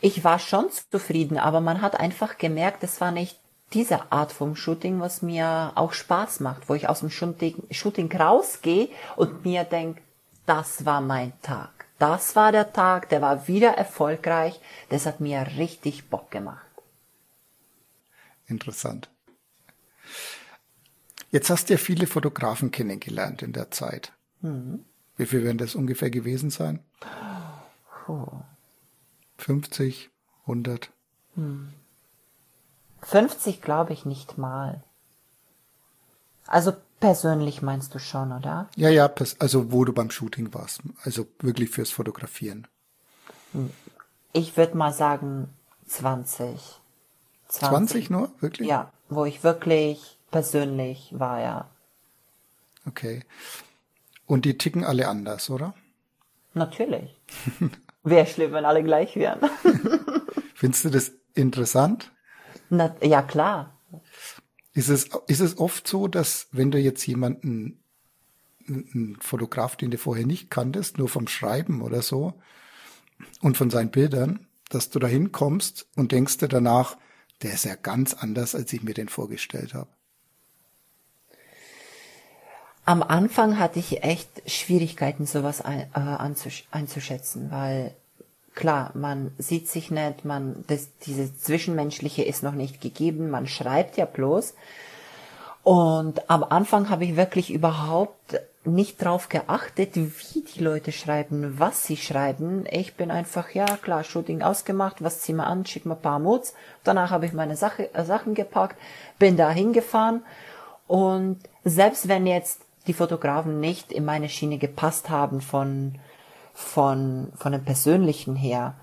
A: Ich war schon zufrieden, aber man hat einfach gemerkt, es war nicht diese Art vom Shooting, was mir auch Spaß macht, wo ich aus dem Shooting, Shooting rausgehe und mir denke, das war mein Tag. Das war der Tag, der war wieder erfolgreich. Das hat mir richtig Bock gemacht.
C: Interessant. Jetzt hast du ja viele Fotografen kennengelernt in der Zeit. Mhm. Wie viel werden das ungefähr gewesen sein? Oh. 50, 100? Hm.
A: 50 glaube ich nicht mal. Also Persönlich meinst du schon, oder?
C: Ja, ja, also wo du beim Shooting warst. Also wirklich fürs Fotografieren.
A: Ich würde mal sagen 20.
C: 20. 20 nur? Wirklich?
A: Ja, wo ich wirklich persönlich war, ja.
C: Okay. Und die ticken alle anders, oder?
A: Natürlich. Wäre schlimm, wenn alle gleich wären.
C: Findest du das interessant?
A: Na, ja, klar.
C: Ist es, ist es oft so, dass wenn du jetzt jemanden, einen Fotograf, den du vorher nicht kanntest, nur vom Schreiben oder so und von seinen Bildern, dass du da hinkommst und denkst dir danach, der ist ja ganz anders, als ich mir den vorgestellt habe?
A: Am Anfang hatte ich echt Schwierigkeiten, sowas ein, äh, einzuschätzen, weil klar, man sieht sich nicht, man, das, diese Zwischenmenschliche ist noch nicht gegeben, man schreibt ja bloß. Und am Anfang habe ich wirklich überhaupt nicht drauf geachtet, wie die Leute schreiben, was sie schreiben. Ich bin einfach, ja klar, Shooting ausgemacht, was zieh mal an, schick mal ein paar Moods. Danach habe ich meine Sache, äh, Sachen gepackt, bin da hingefahren. Und selbst wenn jetzt die Fotografen nicht in meine Schiene gepasst haben von von, von dem Persönlichen her,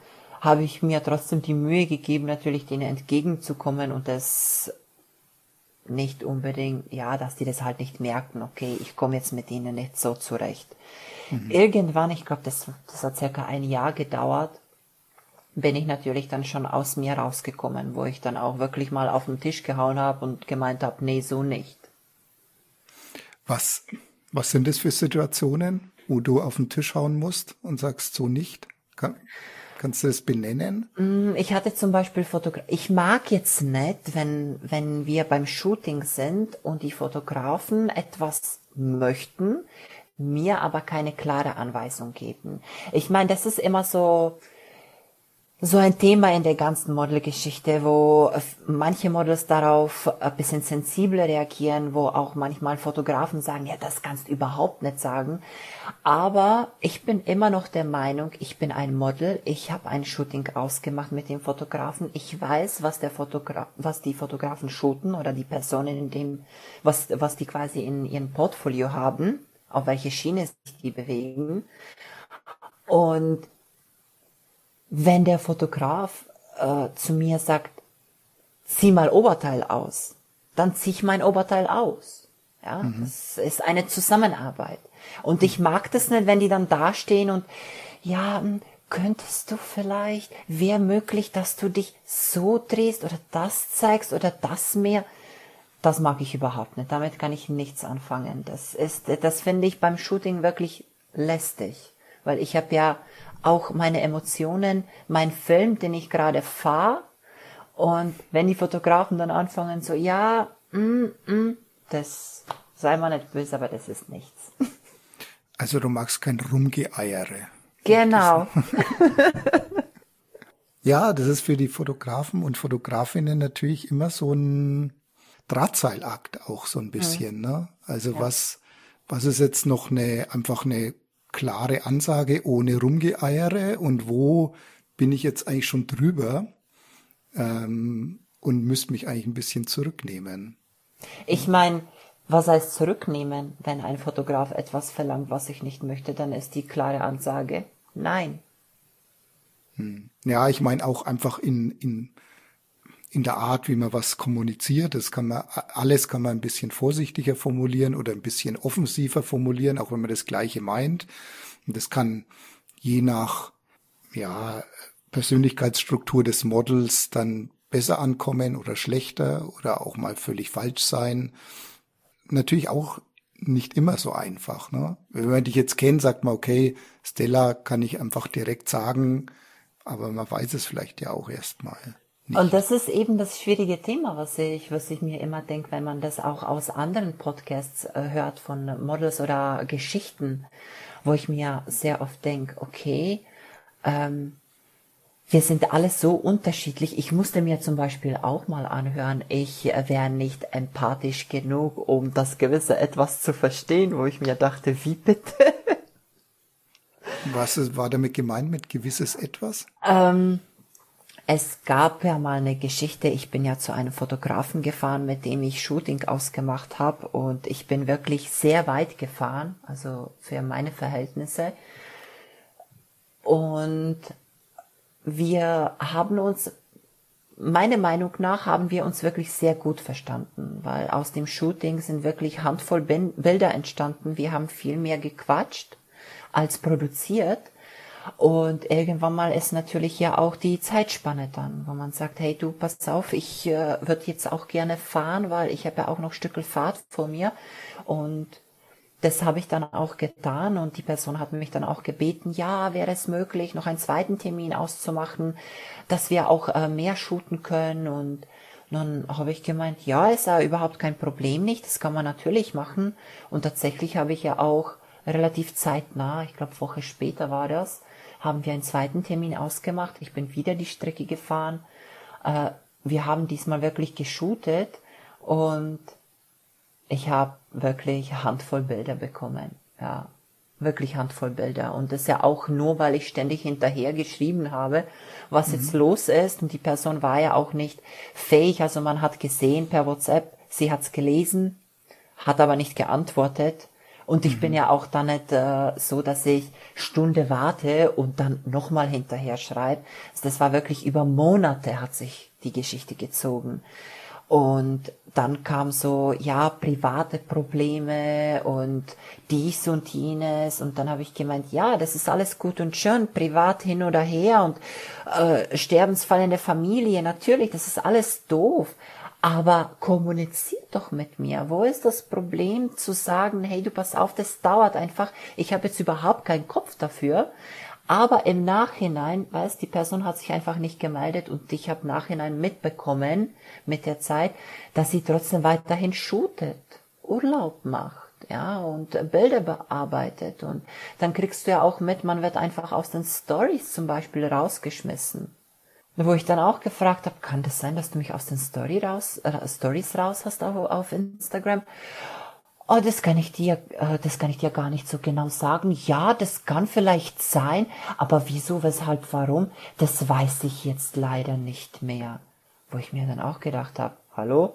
A: habe ich mir trotzdem die Mühe gegeben, natürlich denen entgegenzukommen und das nicht unbedingt, ja, dass die das halt nicht merken, okay, ich komme jetzt mit ihnen nicht so zurecht. Mhm. Irgendwann, ich glaube, das, das hat circa ein Jahr gedauert, bin ich natürlich dann schon aus mir rausgekommen, wo ich dann auch wirklich mal auf den Tisch gehauen habe und gemeint habe, nee, so nicht.
C: Was, was sind das für Situationen? wo du auf den Tisch hauen musst und sagst so nicht? Kann, kannst du das benennen?
A: Mm, ich hatte zum Beispiel Fotograf. Ich mag jetzt nicht, wenn, wenn wir beim Shooting sind und die Fotografen etwas möchten, mir aber keine klare Anweisung geben. Ich meine, das ist immer so, so ein Thema in der ganzen Modelgeschichte, wo manche Models darauf ein bisschen sensibler reagieren, wo auch manchmal Fotografen sagen, ja, das kannst du überhaupt nicht sagen. Aber ich bin immer noch der Meinung, ich bin ein Model, ich habe ein Shooting ausgemacht mit dem Fotografen, ich weiß, was der Fotograf, was die Fotografen shooten oder die Personen in dem, was, was die quasi in ihrem Portfolio haben, auf welche Schiene sich die bewegen. Und wenn der Fotograf äh, zu mir sagt, zieh mal Oberteil aus, dann zieh ich mein Oberteil aus. Ja, mhm. das ist eine Zusammenarbeit. Und ich mag das nicht, wenn die dann dastehen und ja, hm, könntest du vielleicht, wäre möglich, dass du dich so drehst oder das zeigst oder das mehr. Das mag ich überhaupt nicht. Damit kann ich nichts anfangen. Das ist, das finde ich beim Shooting wirklich lästig, weil ich habe ja auch meine Emotionen, mein Film, den ich gerade fahre. Und wenn die Fotografen dann anfangen so, ja, mm, mm, das sei mal nicht böse, aber das ist nichts.
C: Also du magst kein Rumgeeiere.
A: Genau.
C: ja, das ist für die Fotografen und Fotografinnen natürlich immer so ein Drahtseilakt auch so ein bisschen, mhm. ne? Also ja. was, was ist jetzt noch eine, einfach eine klare Ansage ohne Rumgeeiere und wo bin ich jetzt eigentlich schon drüber ähm, und müsste mich eigentlich ein bisschen zurücknehmen.
A: Ich meine, was heißt zurücknehmen? Wenn ein Fotograf etwas verlangt, was ich nicht möchte, dann ist die klare Ansage nein.
C: Hm. Ja, ich meine auch einfach in, in in der Art, wie man was kommuniziert. Das kann man, alles kann man ein bisschen vorsichtiger formulieren oder ein bisschen offensiver formulieren, auch wenn man das Gleiche meint. Und das kann je nach, ja, Persönlichkeitsstruktur des Models dann besser ankommen oder schlechter oder auch mal völlig falsch sein. Natürlich auch nicht immer so einfach. Ne? Wenn man dich jetzt kennt, sagt man, okay, Stella kann ich einfach direkt sagen, aber man weiß es vielleicht ja auch erstmal.
A: Nicht. Und das ist eben das schwierige Thema, was ich, was ich mir immer denke, wenn man das auch aus anderen Podcasts äh, hört von Models oder Geschichten, wo ich mir sehr oft denke, okay, ähm, wir sind alle so unterschiedlich. Ich musste mir zum Beispiel auch mal anhören, ich wäre nicht empathisch genug, um das gewisse etwas zu verstehen, wo ich mir dachte, wie bitte?
C: Was war damit gemeint mit gewisses etwas?
A: Ähm, es gab ja mal eine Geschichte, ich bin ja zu einem Fotografen gefahren, mit dem ich Shooting ausgemacht habe und ich bin wirklich sehr weit gefahren, also für meine Verhältnisse. Und wir haben uns, meiner Meinung nach, haben wir uns wirklich sehr gut verstanden, weil aus dem Shooting sind wirklich Handvoll Bilder entstanden. Wir haben viel mehr gequatscht als produziert. Und irgendwann mal ist natürlich ja auch die Zeitspanne dann, wo man sagt, hey du, pass auf, ich äh, würde jetzt auch gerne fahren, weil ich habe ja auch noch Stückel Fahrt vor mir. Und das habe ich dann auch getan und die Person hat mich dann auch gebeten, ja, wäre es möglich, noch einen zweiten Termin auszumachen, dass wir auch äh, mehr shooten können und dann habe ich gemeint, ja, ist ja überhaupt kein Problem nicht, das kann man natürlich machen. Und tatsächlich habe ich ja auch relativ zeitnah, ich glaube Woche später war das, haben wir einen zweiten Termin ausgemacht. Ich bin wieder die Strecke gefahren. Äh, wir haben diesmal wirklich geshootet und ich habe wirklich Handvoll Bilder bekommen. Ja, wirklich Handvoll Bilder. Und das ja auch nur, weil ich ständig hinterher geschrieben habe, was mhm. jetzt los ist. Und die Person war ja auch nicht fähig. Also man hat gesehen per WhatsApp, sie hat's gelesen, hat aber nicht geantwortet. Und ich mhm. bin ja auch dann nicht äh, so, dass ich Stunde warte und dann nochmal hinterher schreibe. Also das war wirklich über Monate hat sich die Geschichte gezogen. Und dann kam so, ja, private Probleme und dies und jenes. Und dann habe ich gemeint, ja, das ist alles gut und schön, privat hin oder her und äh, Sterbensfall in der Familie, natürlich, das ist alles doof. Aber kommuniziert doch mit mir. Wo ist das Problem zu sagen, hey, du pass auf, das dauert einfach. Ich habe jetzt überhaupt keinen Kopf dafür. Aber im Nachhinein, weißt, die Person hat sich einfach nicht gemeldet und ich habe nachhinein mitbekommen mit der Zeit, dass sie trotzdem weiterhin shootet, Urlaub macht, ja, und Bilder bearbeitet und dann kriegst du ja auch mit, man wird einfach aus den Stories zum Beispiel rausgeschmissen. Wo ich dann auch gefragt habe, kann das sein, dass du mich aus den Story raus, äh, Stories raus hast auf, auf Instagram? Oh, das kann ich dir, äh, das kann ich dir gar nicht so genau sagen. Ja, das kann vielleicht sein, aber wieso, weshalb, warum, das weiß ich jetzt leider nicht mehr. Wo ich mir dann auch gedacht habe, hallo?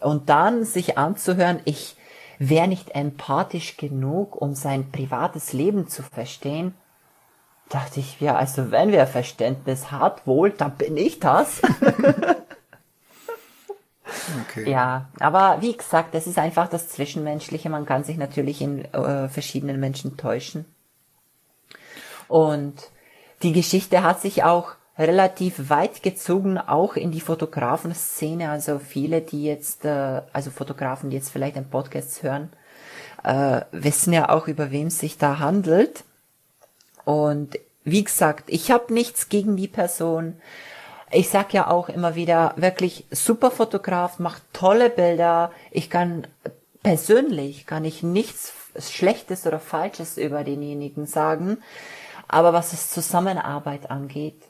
A: Und dann sich anzuhören, ich wäre nicht empathisch genug, um sein privates Leben zu verstehen, dachte ich, ja, also wenn wer Verständnis hat, wohl, dann bin ich das. Okay. Ja, aber wie gesagt, das ist einfach das Zwischenmenschliche. Man kann sich natürlich in äh, verschiedenen Menschen täuschen. Und die Geschichte hat sich auch relativ weit gezogen, auch in die Fotografen-Szene. Also viele, die jetzt, äh, also Fotografen, die jetzt vielleicht einen Podcast hören, äh, wissen ja auch, über wem es sich da handelt. Und wie gesagt, ich habe nichts gegen die Person. Ich sag ja auch immer wieder, wirklich super Fotograf, macht tolle Bilder. Ich kann persönlich kann ich nichts Schlechtes oder Falsches über denjenigen sagen. Aber was es Zusammenarbeit angeht,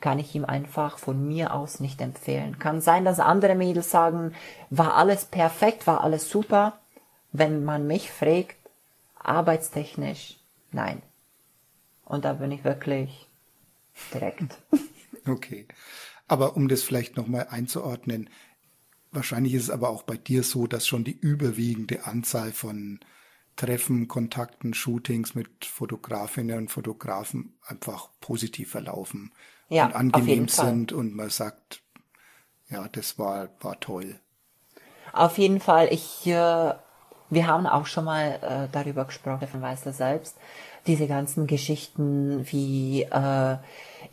A: kann ich ihm einfach von mir aus nicht empfehlen. Kann sein, dass andere Mädels sagen, war alles perfekt, war alles super. Wenn man mich fragt, arbeitstechnisch, nein. Und da bin ich wirklich direkt.
C: Okay. Aber um das vielleicht nochmal einzuordnen, wahrscheinlich ist es aber auch bei dir so, dass schon die überwiegende Anzahl von Treffen, Kontakten, Shootings mit Fotografinnen und Fotografen einfach positiv verlaufen ja, und angenehm sind und man sagt, ja, das war, war toll.
A: Auf jeden Fall. Ich, äh, wir haben auch schon mal äh, darüber gesprochen, weiß das selbst, diese ganzen Geschichten wie äh,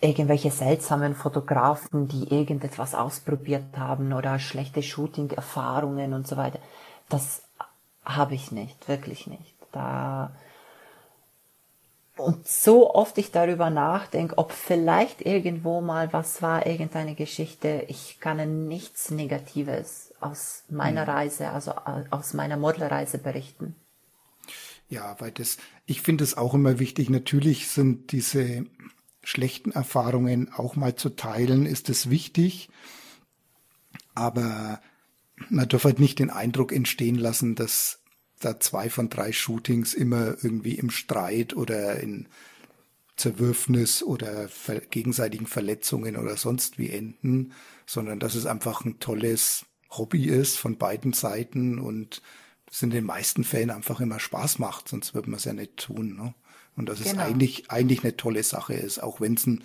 A: irgendwelche seltsamen Fotografen, die irgendetwas ausprobiert haben oder schlechte Shooting-Erfahrungen und so weiter. Das habe ich nicht, wirklich nicht. Da und so oft ich darüber nachdenke, ob vielleicht irgendwo mal was war, irgendeine Geschichte, ich kann nichts Negatives aus meiner mhm. Reise, also aus meiner Modelreise berichten.
C: Ja, weil das, ich finde es auch immer wichtig. Natürlich sind diese schlechten Erfahrungen auch mal zu teilen, ist es wichtig. Aber man darf halt nicht den Eindruck entstehen lassen, dass da zwei von drei Shootings immer irgendwie im Streit oder in Zerwürfnis oder gegenseitigen Verletzungen oder sonst wie enden, sondern dass es einfach ein tolles Hobby ist von beiden Seiten und es in den meisten Fällen einfach immer Spaß macht, sonst würde man es ja nicht tun. Ne? Und dass genau. es eigentlich, eigentlich eine tolle Sache ist, auch wenn es ein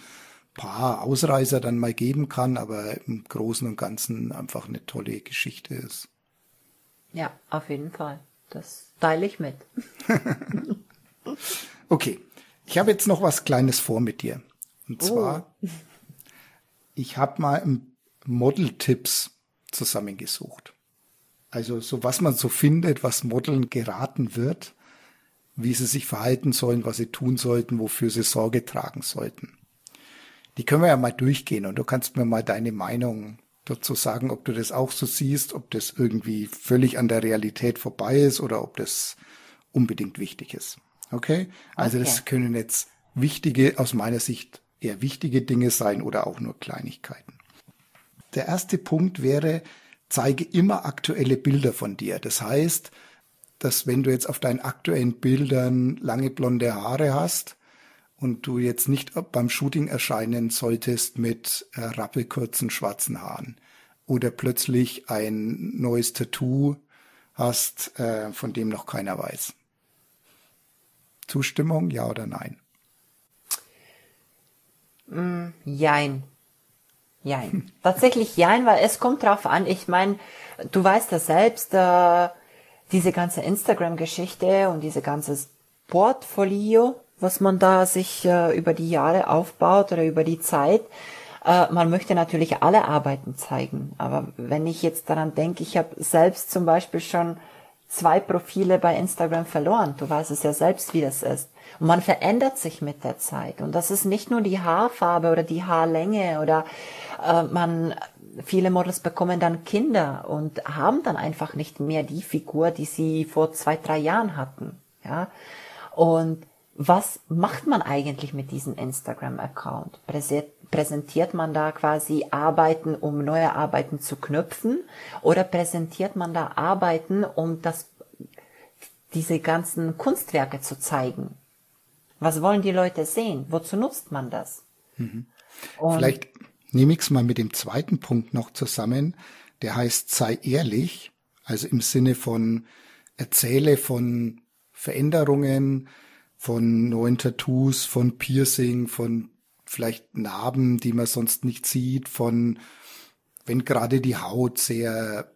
C: paar Ausreißer dann mal geben kann, aber im Großen und Ganzen einfach eine tolle Geschichte ist.
A: Ja, auf jeden Fall. Das teile ich mit.
C: okay. Ich habe jetzt noch was Kleines vor mit dir. Und oh. zwar, oh. ich habe mal Model-Tipps zusammengesucht. Also so was man so findet, was Modeln geraten wird wie sie sich verhalten sollen, was sie tun sollten, wofür sie Sorge tragen sollten. Die können wir ja mal durchgehen und du kannst mir mal deine Meinung dazu sagen, ob du das auch so siehst, ob das irgendwie völlig an der Realität vorbei ist oder ob das unbedingt wichtig ist. Okay? Also okay. das können jetzt wichtige, aus meiner Sicht eher wichtige Dinge sein oder auch nur Kleinigkeiten. Der erste Punkt wäre, zeige immer aktuelle Bilder von dir. Das heißt, dass wenn du jetzt auf deinen aktuellen Bildern lange blonde Haare hast und du jetzt nicht beim Shooting erscheinen solltest mit äh, rappelkurzen schwarzen Haaren oder plötzlich ein neues Tattoo hast, äh, von dem noch keiner weiß. Zustimmung, ja oder nein?
A: Mm, jein. Jein. Tatsächlich jein, weil es kommt drauf an. Ich meine, du weißt ja selbst, äh, diese ganze Instagram-Geschichte und diese ganze Portfolio, was man da sich äh, über die Jahre aufbaut oder über die Zeit, äh, man möchte natürlich alle Arbeiten zeigen. Aber wenn ich jetzt daran denke, ich habe selbst zum Beispiel schon zwei Profile bei Instagram verloren. Du weißt es ja selbst, wie das ist. Und man verändert sich mit der Zeit. Und das ist nicht nur die Haarfarbe oder die Haarlänge oder äh, man viele Models bekommen dann Kinder und haben dann einfach nicht mehr die Figur, die sie vor zwei, drei Jahren hatten. Ja. Und was macht man eigentlich mit diesem Instagram-Account? Präsentiert man da quasi Arbeiten, um neue Arbeiten zu knüpfen? Oder präsentiert man da Arbeiten, um das, diese ganzen Kunstwerke zu zeigen? Was wollen die Leute sehen? Wozu nutzt man das?
C: Mhm. Vielleicht nehme ich es mal mit dem zweiten Punkt noch zusammen. Der heißt, sei ehrlich. Also im Sinne von, erzähle von Veränderungen, von neuen Tattoos, von Piercing, von vielleicht Narben, die man sonst nicht sieht, von wenn gerade die Haut sehr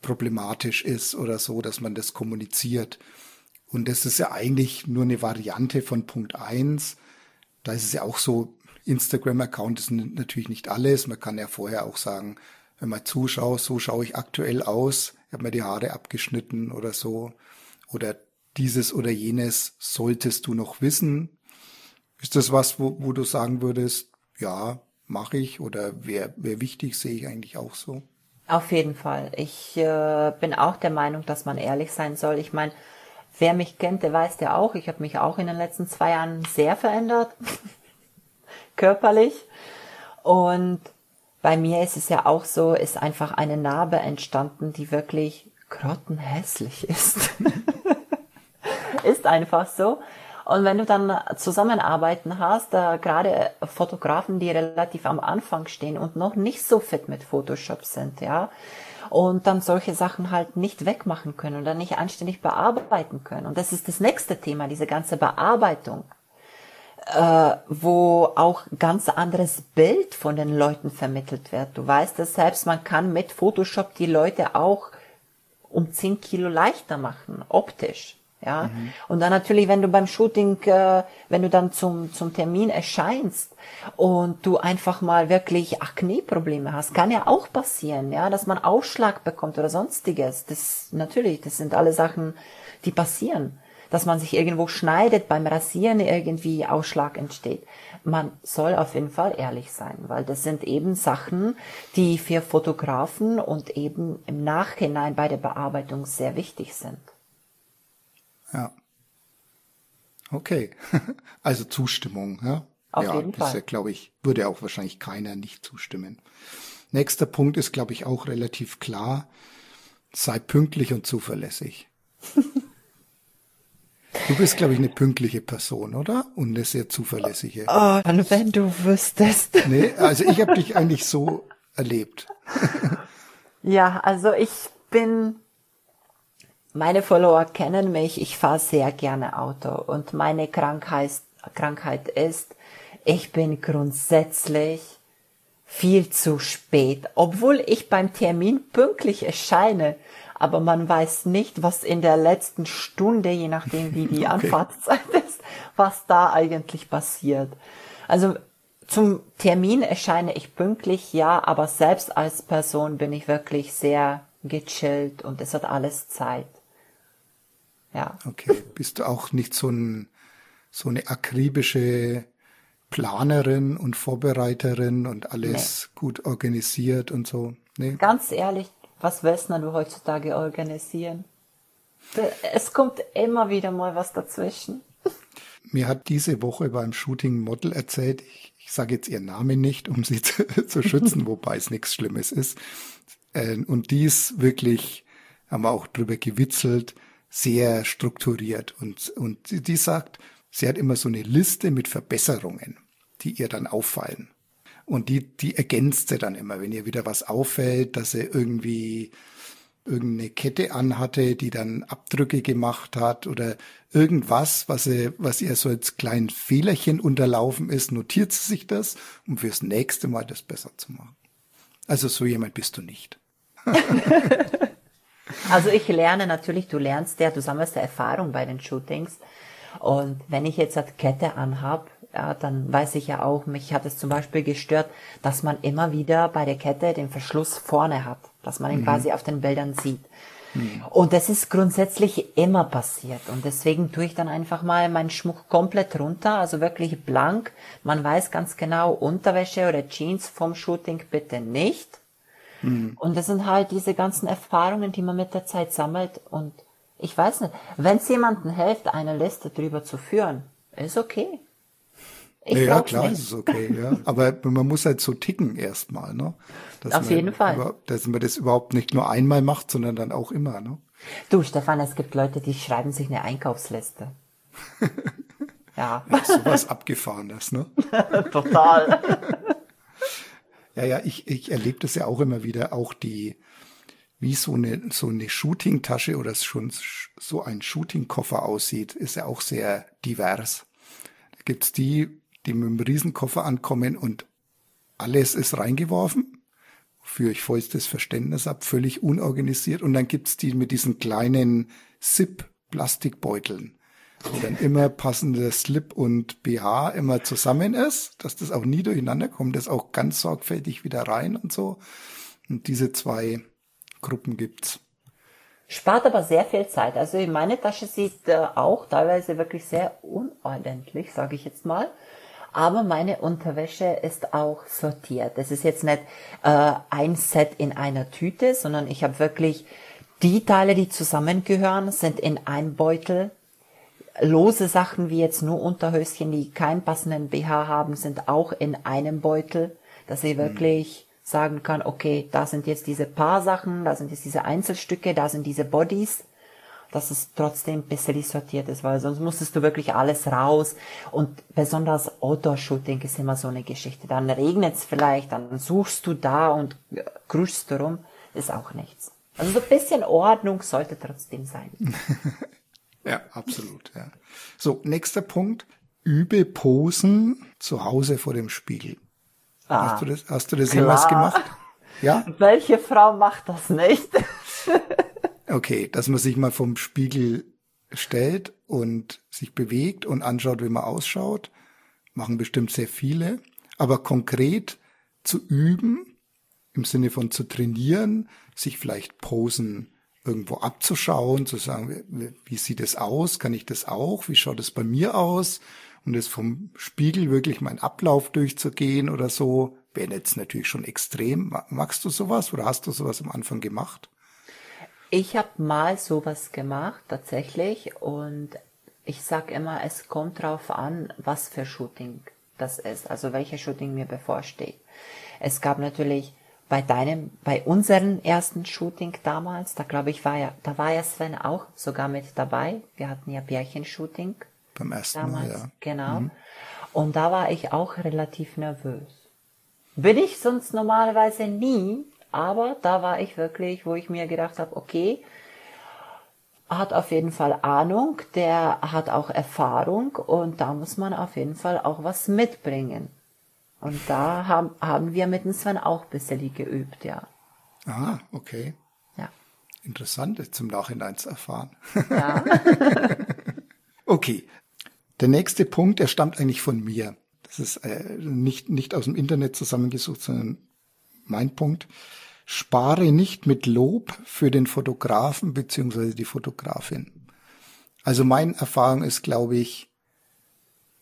C: problematisch ist oder so, dass man das kommuniziert. Und das ist ja eigentlich nur eine Variante von Punkt eins. Da ist es ja auch so, Instagram-Account ist natürlich nicht alles. Man kann ja vorher auch sagen, wenn man zuschaut, so schaue ich aktuell aus, ich habe mir die Haare abgeschnitten oder so. Oder dieses oder jenes solltest du noch wissen. Ist das was, wo, wo du sagen würdest, ja, mache ich oder wäre wär wichtig, sehe ich eigentlich auch so?
A: Auf jeden Fall. Ich äh, bin auch der Meinung, dass man ehrlich sein soll. Ich meine, wer mich kennt, der weiß ja auch, ich habe mich auch in den letzten zwei Jahren sehr verändert, körperlich. Und bei mir ist es ja auch so, ist einfach eine Narbe entstanden, die wirklich grottenhässlich ist. ist einfach so. Und wenn du dann Zusammenarbeiten hast, da gerade Fotografen, die relativ am Anfang stehen und noch nicht so fit mit Photoshop sind, ja, und dann solche Sachen halt nicht wegmachen können dann nicht anständig bearbeiten können. Und das ist das nächste Thema, diese ganze Bearbeitung, äh, wo auch ganz anderes Bild von den Leuten vermittelt wird. Du weißt es selbst, man kann mit Photoshop die Leute auch um 10 Kilo leichter machen, optisch. Ja, mhm. und dann natürlich, wenn du beim Shooting, äh, wenn du dann zum, zum Termin erscheinst und du einfach mal wirklich Akne-Probleme hast, kann ja auch passieren, ja, dass man Ausschlag bekommt oder sonstiges. Das, natürlich, das sind alle Sachen, die passieren. Dass man sich irgendwo schneidet, beim Rasieren irgendwie Ausschlag entsteht. Man soll auf jeden Fall ehrlich sein, weil das sind eben Sachen, die für Fotografen und eben im Nachhinein bei der Bearbeitung sehr wichtig sind.
C: Ja. Okay. Also Zustimmung, ja.
A: Auf
C: ja,
A: jeden
C: das
A: Fall.
C: Ja, glaube ich, würde auch wahrscheinlich keiner nicht zustimmen. Nächster Punkt ist, glaube ich, auch relativ klar. Sei pünktlich und zuverlässig. Du bist, glaube ich, eine pünktliche Person, oder? Und eine sehr zuverlässige.
A: Oh, dann wenn du wüsstest.
C: Nee, also ich habe dich eigentlich so erlebt.
A: Ja, also ich bin meine Follower kennen mich, ich fahre sehr gerne Auto und meine Krankheit, Krankheit ist, ich bin grundsätzlich viel zu spät, obwohl ich beim Termin pünktlich erscheine, aber man weiß nicht, was in der letzten Stunde, je nachdem wie die okay. Anfahrtszeit ist, was da eigentlich passiert. Also zum Termin erscheine ich pünktlich, ja, aber selbst als Person bin ich wirklich sehr gechillt und es hat alles Zeit. Ja.
C: Okay. Bist du auch nicht so, ein, so eine akribische Planerin und Vorbereiterin und alles nee. gut organisiert und so?
A: Nee? Ganz ehrlich, was willst du heutzutage organisieren? Es kommt immer wieder mal was dazwischen.
C: Mir hat diese Woche beim Shooting Model erzählt, ich, ich sage jetzt ihren Namen nicht, um sie zu, zu schützen, wobei es nichts Schlimmes ist. Äh, und dies wirklich, haben wir auch drüber gewitzelt, sehr strukturiert und, und die sagt, sie hat immer so eine Liste mit Verbesserungen, die ihr dann auffallen. Und die, die ergänzt sie dann immer, wenn ihr wieder was auffällt, dass sie irgendwie irgendeine Kette anhatte, die dann Abdrücke gemacht hat oder irgendwas, was, sie, was ihr so als kleinen Fehlerchen unterlaufen ist, notiert sie sich das, um fürs nächste Mal das besser zu machen. Also so jemand bist du nicht.
A: Also ich lerne natürlich, du lernst ja, du sammelst ja Erfahrung bei den Shootings. Und wenn ich jetzt eine Kette anhab, ja, dann weiß ich ja auch, mich hat es zum Beispiel gestört, dass man immer wieder bei der Kette den Verschluss vorne hat, dass man ihn mhm. quasi auf den Bildern sieht. Mhm. Und das ist grundsätzlich immer passiert. Und deswegen tue ich dann einfach mal meinen Schmuck komplett runter, also wirklich blank. Man weiß ganz genau, Unterwäsche oder Jeans vom Shooting bitte nicht. Mhm. Und das sind halt diese ganzen Erfahrungen, die man mit der Zeit sammelt. Und ich weiß nicht, wenn es jemandem hilft, eine Liste drüber zu führen, ist okay.
C: Ich ja, klar, nicht. ist okay, ja. Aber man muss halt so ticken erstmal, ne?
A: Dass Auf jeden Fall.
C: dass man das überhaupt nicht nur einmal macht, sondern dann auch immer, ne?
A: Du, Stefan, es gibt Leute, die schreiben sich eine Einkaufsliste.
C: ja. ja sowas Abgefahrenes, ne?
A: Total.
C: Ja, ja, ich, ich erlebe das ja auch immer wieder, auch die, wie so eine, so eine Shooting-Tasche oder schon so ein Shooting-Koffer aussieht, ist ja auch sehr divers. Da gibt's die, die mit einem Riesenkoffer ankommen und alles ist reingeworfen, für ich vollstes Verständnis ab, völlig unorganisiert. Und dann gibt's die mit diesen kleinen Zip-Plastikbeuteln, wo dann immer passende Slip und BH immer zusammen ist, dass das auch nie durcheinander kommt, das auch ganz sorgfältig wieder rein und so. Und diese zwei Gruppen gibt's.
A: Spart aber sehr viel Zeit. Also meine Tasche sieht äh, auch teilweise wirklich sehr unordentlich, sage ich jetzt mal. Aber meine Unterwäsche ist auch sortiert. Es ist jetzt nicht äh, ein Set in einer Tüte, sondern ich habe wirklich die Teile, die zusammengehören, sind in einem Beutel. Lose Sachen wie jetzt nur Unterhöschen, die keinen passenden BH haben, sind auch in einem Beutel, dass ich wirklich sagen kann, okay, da sind jetzt diese paar Sachen, da sind jetzt diese Einzelstücke, da sind diese Bodies, dass es trotzdem ein bisschen sortiert ist, weil sonst musstest du wirklich alles raus. Und besonders Outdoor-Shooting ist immer so eine Geschichte. Dann regnet es vielleicht, dann suchst du da und kruschst du rum, ist auch nichts. Also so ein bisschen Ordnung sollte trotzdem sein.
C: ja, absolut, ja. So, nächster Punkt. Übe Posen zu Hause vor dem Spiegel. Ah, hast du das, hast du das jemals gemacht?
A: Ja? Welche Frau macht das nicht?
C: okay, dass man sich mal vom Spiegel stellt und sich bewegt und anschaut, wie man ausschaut, machen bestimmt sehr viele. Aber konkret zu üben, im Sinne von zu trainieren, sich vielleicht Posen irgendwo abzuschauen, zu sagen, wie, sieht es aus? Kann ich das auch? Wie schaut es bei mir aus? und es vom Spiegel wirklich meinen Ablauf durchzugehen oder so, wäre jetzt natürlich schon extrem. Magst du sowas oder hast du sowas am Anfang gemacht?
A: Ich habe mal sowas gemacht, tatsächlich. Und ich sag immer, es kommt drauf an, was für Shooting das ist, also welches Shooting mir bevorsteht. Es gab natürlich bei deinem, bei unserem ersten Shooting damals, da glaube ich war ja, da war ja Sven auch sogar mit dabei. Wir hatten ja Pärchenshooting
C: beim ersten Damals, Mal, ja.
A: Genau. Mhm. Und da war ich auch relativ nervös. Bin ich sonst normalerweise nie, aber da war ich wirklich, wo ich mir gedacht habe, okay, hat auf jeden Fall Ahnung, der hat auch Erfahrung und da muss man auf jeden Fall auch was mitbringen. Und da haben, haben wir mit dem Sven auch ein bisschen geübt, ja.
C: Ah, okay.
A: Ja.
C: Interessant, zum Nachhinein zu erfahren. Ja. okay, der nächste Punkt, der stammt eigentlich von mir. Das ist äh, nicht, nicht aus dem Internet zusammengesucht, sondern mein Punkt. Spare nicht mit Lob für den Fotografen beziehungsweise die Fotografin. Also meine Erfahrung ist, glaube ich,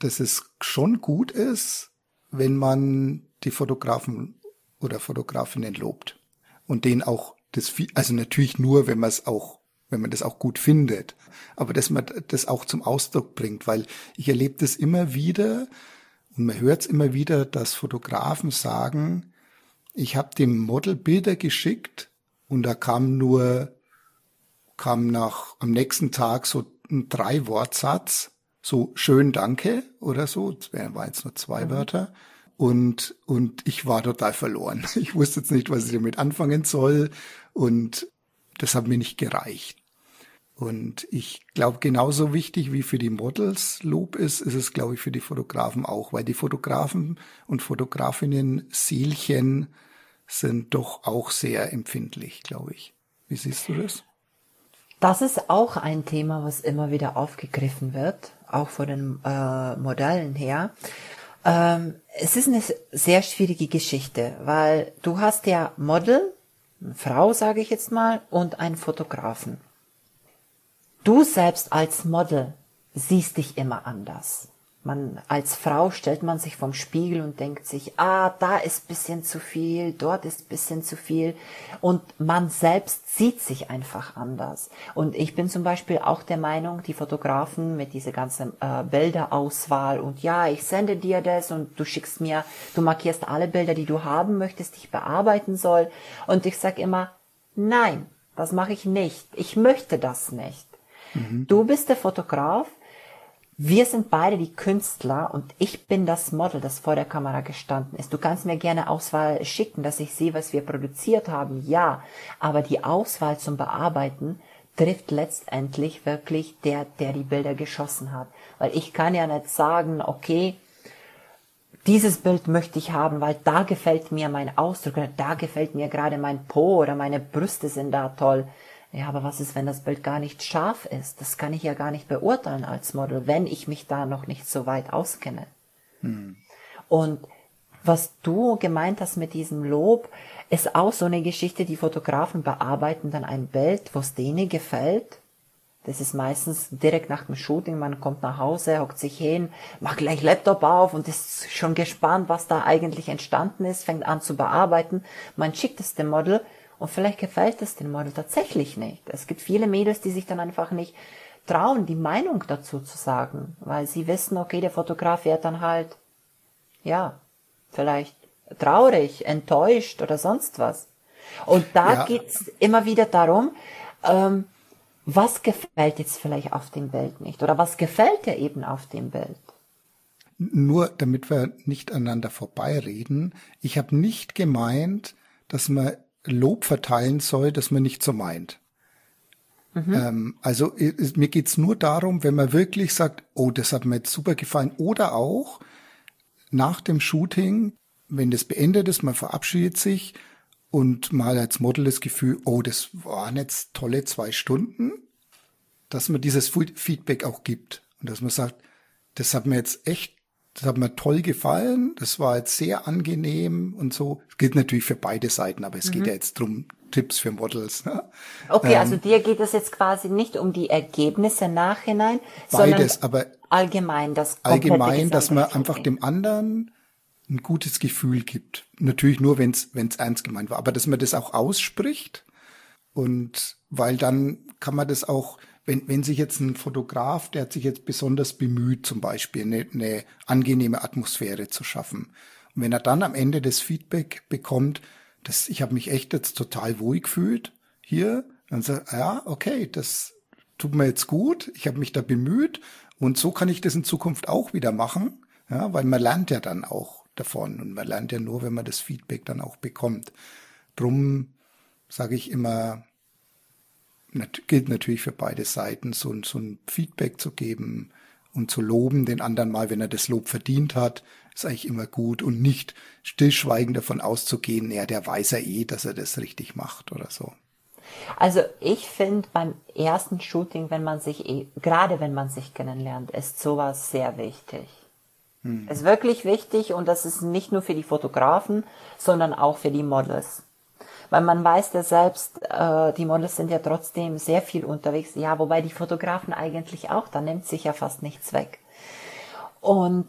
C: dass es schon gut ist, wenn man die Fotografen oder Fotografinnen lobt und denen auch das, also natürlich nur, wenn man es auch wenn man das auch gut findet. Aber dass man das auch zum Ausdruck bringt, weil ich erlebe das immer wieder und man hört es immer wieder, dass Fotografen sagen, ich habe dem Model Bilder geschickt und da kam nur, kam nach am nächsten Tag so ein drei Wortsatz, so schön danke oder so, das war jetzt nur zwei mhm. Wörter. Und, und ich war total verloren. Ich wusste jetzt nicht, was ich damit anfangen soll. Und das hat mir nicht gereicht. Und ich glaube, genauso wichtig wie für die Models Lob ist, ist es, glaube ich, für die Fotografen auch, weil die Fotografen und Fotografinnen Seelchen sind doch auch sehr empfindlich, glaube ich. Wie siehst du das?
A: Das ist auch ein Thema, was immer wieder aufgegriffen wird, auch von den äh, Modellen her. Ähm, es ist eine sehr schwierige Geschichte, weil du hast ja Model, Frau sage ich jetzt mal, und einen Fotografen. Du selbst als Model siehst dich immer anders. Man als Frau stellt man sich vom Spiegel und denkt sich, ah, da ist bisschen zu viel, dort ist bisschen zu viel und man selbst sieht sich einfach anders. Und ich bin zum Beispiel auch der Meinung, die Fotografen mit dieser ganzen äh, Bilderauswahl und ja, ich sende dir das und du schickst mir, du markierst alle Bilder, die du haben möchtest, die ich bearbeiten soll und ich sag immer, nein, das mache ich nicht. Ich möchte das nicht. Mhm. Du bist der Fotograf, wir sind beide die Künstler und ich bin das Model, das vor der Kamera gestanden ist. Du kannst mir gerne Auswahl schicken, dass ich sehe, was wir produziert haben. Ja, aber die Auswahl zum Bearbeiten trifft letztendlich wirklich der, der die Bilder geschossen hat. Weil ich kann ja nicht sagen, okay, dieses Bild möchte ich haben, weil da gefällt mir mein Ausdruck oder da gefällt mir gerade mein Po oder meine Brüste sind da toll. Ja, aber was ist, wenn das Bild gar nicht scharf ist? Das kann ich ja gar nicht beurteilen als Model, wenn ich mich da noch nicht so weit auskenne. Hm. Und was du gemeint hast mit diesem Lob, ist auch so eine Geschichte, die Fotografen bearbeiten dann ein Bild, wo es denen gefällt. Das ist meistens direkt nach dem Shooting, man kommt nach Hause, hockt sich hin, macht gleich Laptop auf und ist schon gespannt, was da eigentlich entstanden ist, fängt an zu bearbeiten. Man schickt es dem Model und vielleicht gefällt es dem Model tatsächlich nicht. Es gibt viele Mädels, die sich dann einfach nicht trauen, die Meinung dazu zu sagen, weil sie wissen, okay, der Fotograf wird dann halt, ja, vielleicht traurig, enttäuscht oder sonst was. Und da ja. geht's immer wieder darum, ähm, was gefällt jetzt vielleicht auf dem Bild nicht oder was gefällt dir eben auf dem Bild?
C: Nur damit wir nicht aneinander vorbeireden, ich habe nicht gemeint, dass man Lob verteilen soll, das man nicht so meint. Mhm. Ähm, also mir geht's nur darum, wenn man wirklich sagt, oh, das hat mir jetzt super gefallen. Oder auch nach dem Shooting, wenn das beendet ist, man verabschiedet sich und mal als Model das Gefühl, oh, das waren jetzt tolle zwei Stunden, dass man dieses Feedback auch gibt. Und dass man sagt, das hat mir jetzt echt das hat mir toll gefallen. Das war jetzt sehr angenehm und so. Es gilt natürlich für beide Seiten, aber es mhm. geht ja jetzt drum Tipps für Models. Ne?
A: Okay, ähm, also dir geht es jetzt quasi nicht um die Ergebnisse nachhinein, beides, sondern aber allgemein das
C: allgemein, dass man einfach dem anderen ein gutes Gefühl gibt. Natürlich nur, wenn es ernst gemeint war, aber dass man das auch ausspricht und weil dann kann man das auch wenn, wenn sich jetzt ein Fotograf, der hat sich jetzt besonders bemüht, zum Beispiel eine, eine angenehme Atmosphäre zu schaffen. Und wenn er dann am Ende das Feedback bekommt, dass ich habe mich echt jetzt total wohl gefühlt hier, dann sagt er, ja, okay, das tut mir jetzt gut, ich habe mich da bemüht und so kann ich das in Zukunft auch wieder machen, ja, weil man lernt ja dann auch davon und man lernt ja nur, wenn man das Feedback dann auch bekommt. Drum sage ich immer, gilt natürlich für beide Seiten, so, so ein Feedback zu geben und zu loben, den anderen mal, wenn er das Lob verdient hat, ist eigentlich immer gut und nicht stillschweigend davon auszugehen, ja, der weiß ja eh, dass er das richtig macht oder so.
A: Also ich finde beim ersten Shooting, wenn man sich, eh, gerade wenn man sich kennenlernt, ist sowas sehr wichtig. Hm. Ist wirklich wichtig und das ist nicht nur für die Fotografen, sondern auch für die Models. Weil man weiß ja selbst, äh, die Models sind ja trotzdem sehr viel unterwegs. Ja, wobei die Fotografen eigentlich auch, da nimmt sich ja fast nichts weg. Und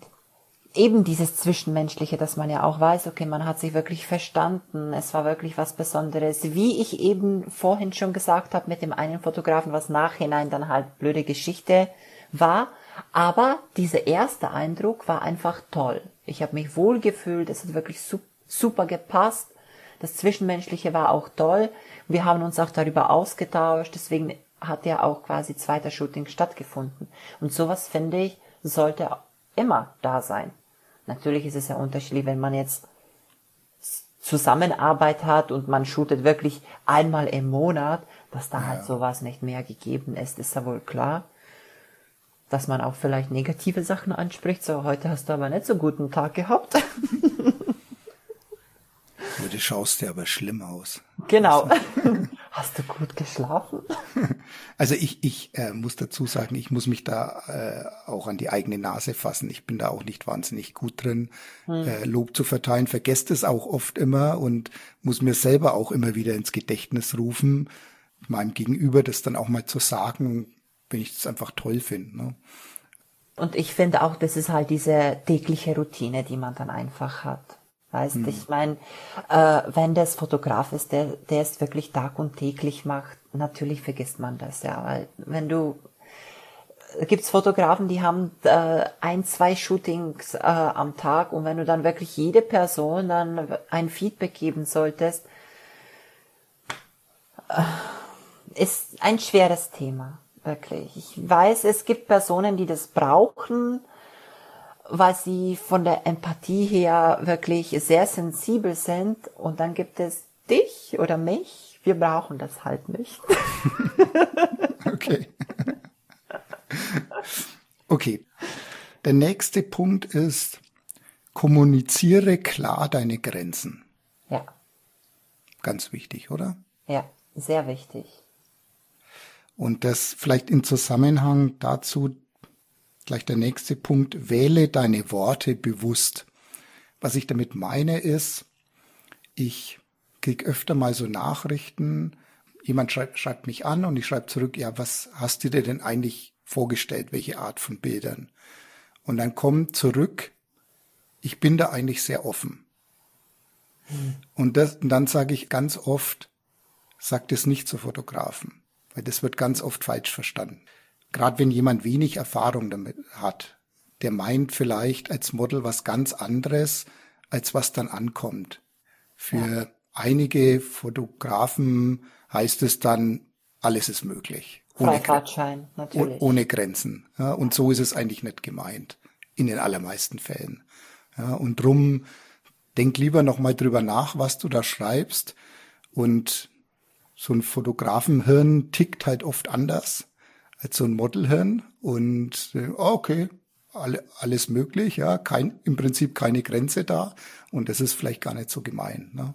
A: eben dieses Zwischenmenschliche, dass man ja auch weiß, okay, man hat sich wirklich verstanden, es war wirklich was Besonderes. Wie ich eben vorhin schon gesagt habe mit dem einen Fotografen, was nachhinein dann halt blöde Geschichte war. Aber dieser erste Eindruck war einfach toll. Ich habe mich wohl gefühlt, es hat wirklich super gepasst. Das Zwischenmenschliche war auch toll. Wir haben uns auch darüber ausgetauscht. Deswegen hat ja auch quasi zweiter Shooting stattgefunden. Und sowas finde ich, sollte immer da sein. Natürlich ist es ja unterschiedlich, wenn man jetzt Zusammenarbeit hat und man shootet wirklich einmal im Monat, dass da halt ja. halt sowas nicht mehr gegeben ist, ist ja wohl klar. Dass man auch vielleicht negative Sachen anspricht, so heute hast du aber nicht so guten Tag gehabt.
C: Du schaust dir aber schlimm aus.
A: Genau. Hast du gut geschlafen?
C: Also ich, ich äh, muss dazu sagen, ich muss mich da äh, auch an die eigene Nase fassen. Ich bin da auch nicht wahnsinnig gut drin, hm. äh, Lob zu verteilen, vergesst es auch oft immer und muss mir selber auch immer wieder ins Gedächtnis rufen, meinem Gegenüber das dann auch mal zu sagen, wenn ich es einfach toll finde. Ne?
A: Und ich finde auch, das ist halt diese tägliche Routine, die man dann einfach hat. Weißt, mhm. ich meine, äh, wenn das Fotograf ist, der, der es wirklich tag und täglich macht, natürlich vergisst man das, ja, weil wenn du gibt's Fotografen, die haben äh, ein, zwei Shootings äh, am Tag und wenn du dann wirklich jede Person dann ein Feedback geben solltest, äh, ist ein schweres Thema, wirklich. Ich weiß, es gibt Personen, die das brauchen, weil sie von der Empathie her wirklich sehr sensibel sind und dann gibt es dich oder mich, wir brauchen das halt nicht.
C: okay. Okay. Der nächste Punkt ist, kommuniziere klar deine Grenzen.
A: Ja.
C: Ganz wichtig, oder?
A: Ja, sehr wichtig.
C: Und das vielleicht in Zusammenhang dazu gleich der nächste Punkt, wähle deine Worte bewusst. Was ich damit meine ist, ich krieg öfter mal so Nachrichten, jemand schreibt, schreibt mich an und ich schreibe zurück, ja, was hast du dir denn eigentlich vorgestellt, welche Art von Bildern. Und dann kommt zurück, ich bin da eigentlich sehr offen. Hm. Und, das, und dann sage ich ganz oft, sagt es nicht zu Fotografen, weil das wird ganz oft falsch verstanden. Gerade wenn jemand wenig Erfahrung damit hat, der meint vielleicht als Model was ganz anderes, als was dann ankommt. Für ja. einige Fotografen heißt es dann, alles ist möglich.
A: Freifahrtschein, natürlich.
C: Ohne Grenzen. Ja, und so ist es eigentlich nicht gemeint. In den allermeisten Fällen. Ja, und drum denk lieber nochmal drüber nach, was du da schreibst. Und so ein Fotografenhirn tickt halt oft anders als so ein Modelhirn. Und äh, okay, alle, alles möglich, ja, kein, im Prinzip keine Grenze da. Und das ist vielleicht gar nicht so gemein. Ne?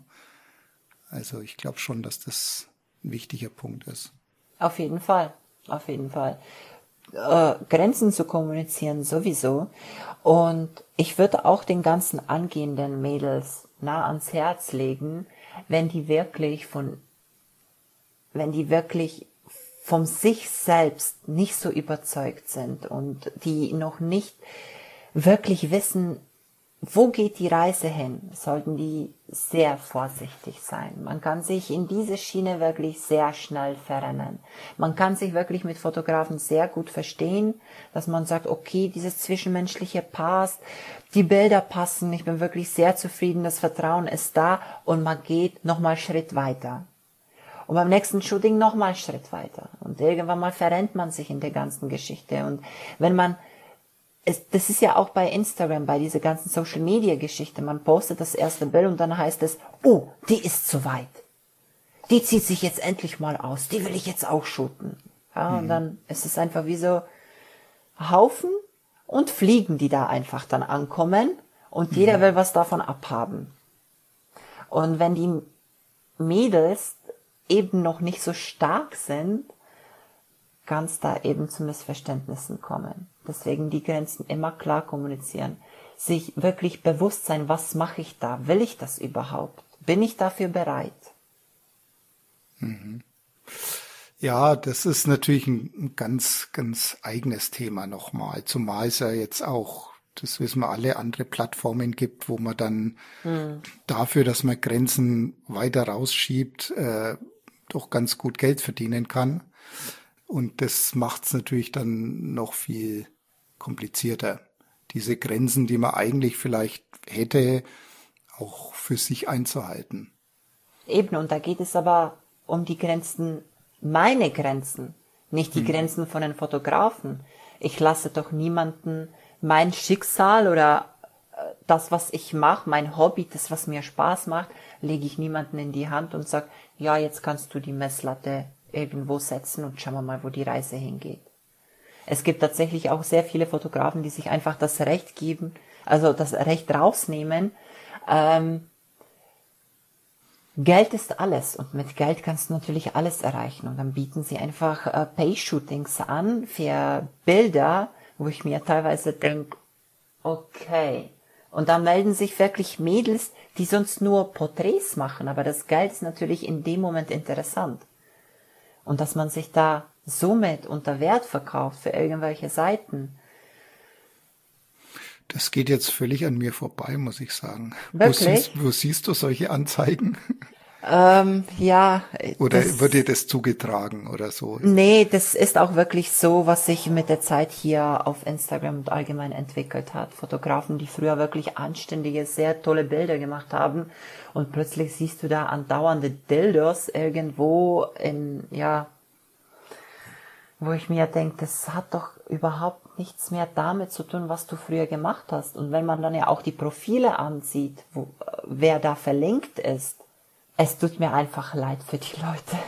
C: Also ich glaube schon, dass das ein wichtiger Punkt ist.
A: Auf jeden Fall, auf jeden Fall. Äh, Grenzen zu kommunizieren sowieso. Und ich würde auch den ganzen angehenden Mädels nah ans Herz legen, wenn die wirklich von, wenn die wirklich vom sich selbst nicht so überzeugt sind und die noch nicht wirklich wissen, wo geht die Reise hin? Sollten die sehr vorsichtig sein. Man kann sich in diese Schiene wirklich sehr schnell verrennen. Man kann sich wirklich mit Fotografen sehr gut verstehen, dass man sagt, okay, dieses zwischenmenschliche passt, die Bilder passen, ich bin wirklich sehr zufrieden, das Vertrauen ist da und man geht nochmal Schritt weiter. Und beim nächsten Shooting nochmal Schritt weiter. Und irgendwann mal verrennt man sich in der ganzen Geschichte. Und wenn man es, das ist ja auch bei Instagram, bei dieser ganzen Social Media Geschichte. Man postet das erste Bild und dann heißt es, oh, die ist zu weit. Die zieht sich jetzt endlich mal aus. Die will ich jetzt auch shooten. Ja, mhm. und dann ist es einfach wie so Haufen und Fliegen, die da einfach dann ankommen und jeder mhm. will was davon abhaben. Und wenn die Mädels eben noch nicht so stark sind, kann es da eben zu Missverständnissen kommen. Deswegen die Grenzen immer klar kommunizieren. Sich wirklich bewusst sein, was mache ich da? Will ich das überhaupt? Bin ich dafür bereit?
C: Mhm. Ja, das ist natürlich ein ganz, ganz eigenes Thema nochmal. Zumal es ja jetzt auch, das wissen wir alle, andere Plattformen gibt, wo man dann mhm. dafür, dass man Grenzen weiter rausschiebt, äh, doch ganz gut Geld verdienen kann. Und das macht es natürlich dann noch viel komplizierter. Diese Grenzen, die man eigentlich vielleicht hätte, auch für sich einzuhalten.
A: Eben, und da geht es aber um die Grenzen, meine Grenzen, nicht die hm. Grenzen von den Fotografen. Ich lasse doch niemanden mein Schicksal oder äh, das, was ich mache, mein Hobby, das, was mir Spaß macht, lege ich niemanden in die Hand und sage, ja, jetzt kannst du die Messlatte irgendwo setzen und schauen wir mal, wo die Reise hingeht. Es gibt tatsächlich auch sehr viele Fotografen, die sich einfach das Recht geben, also das Recht rausnehmen. Ähm, Geld ist alles und mit Geld kannst du natürlich alles erreichen und dann bieten sie einfach äh, Pay-Shootings an für Bilder, wo ich mir teilweise denke, okay. Und da melden sich wirklich Mädels, die sonst nur Porträts machen, aber das Geld ist natürlich in dem Moment interessant. Und dass man sich da somit unter Wert verkauft für irgendwelche Seiten,
C: Das geht jetzt völlig an mir vorbei, muss ich sagen.
A: Wirklich?
C: Wo siehst, wo siehst du solche Anzeigen?
A: Ähm, ja.
C: Oder
A: das-
C: wird dir das zugetragen oder so?
A: Nee, das ist auch wirklich so, was sich mit der Zeit hier auf Instagram und allgemein entwickelt hat. Fotografen, die früher wirklich anständige, sehr tolle Bilder gemacht haben und plötzlich siehst du da andauernde Dildos irgendwo in, ja, wo ich mir denke, das hat doch überhaupt nichts mehr damit zu tun, was du früher gemacht hast. Und wenn man dann ja auch die Profile ansieht, wo, wer da verlinkt ist, es tut mir einfach leid für die Leute.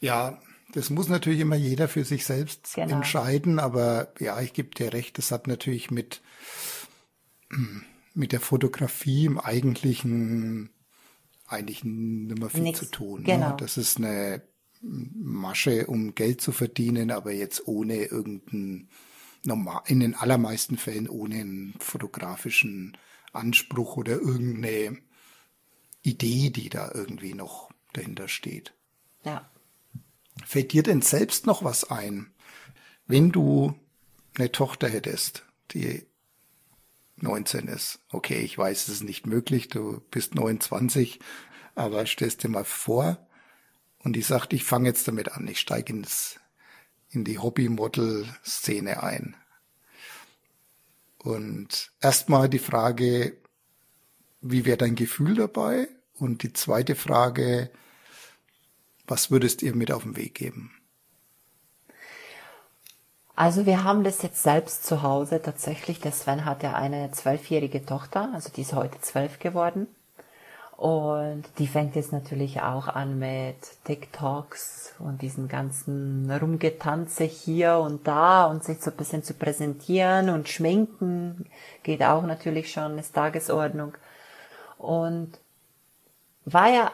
C: Ja, das muss natürlich immer jeder für sich selbst
A: Genau.
C: entscheiden, aber ja, ich gebe dir recht, das hat natürlich mit, mit der Fotografie im eigentlichen eigentlich nicht mehr viel
A: Nix,
C: zu tun.
A: genau.
C: Ne? Das ist eine Masche, um Geld zu verdienen, aber jetzt ohne irgendeinen, normal, in den allermeisten Fällen ohne einen fotografischen Anspruch oder irgendeine Idee, die da irgendwie noch dahinter steht.
A: Ja.
C: Fällt dir denn selbst noch was ein, wenn du eine Tochter hättest, die 19 ist? Okay, ich weiß, es ist nicht möglich, du bist 29, aber stellst dir mal vor, und die sagt, ich fange jetzt damit an, ich steige ins, in die Hobby-Model-Szene ein. Und erstmal die Frage, wie wäre dein Gefühl dabei? Und die zweite Frage, was würdest ihr mit auf den Weg geben?
A: Also wir haben das jetzt selbst zu Hause tatsächlich. Der Sven hat ja eine zwölfjährige Tochter, also die ist heute zwölf geworden. Und die fängt jetzt natürlich auch an mit TikToks und diesen ganzen Rumgetanze hier und da und sich so ein bisschen zu präsentieren und schminken geht auch natürlich schon, ist Tagesordnung. Und war ja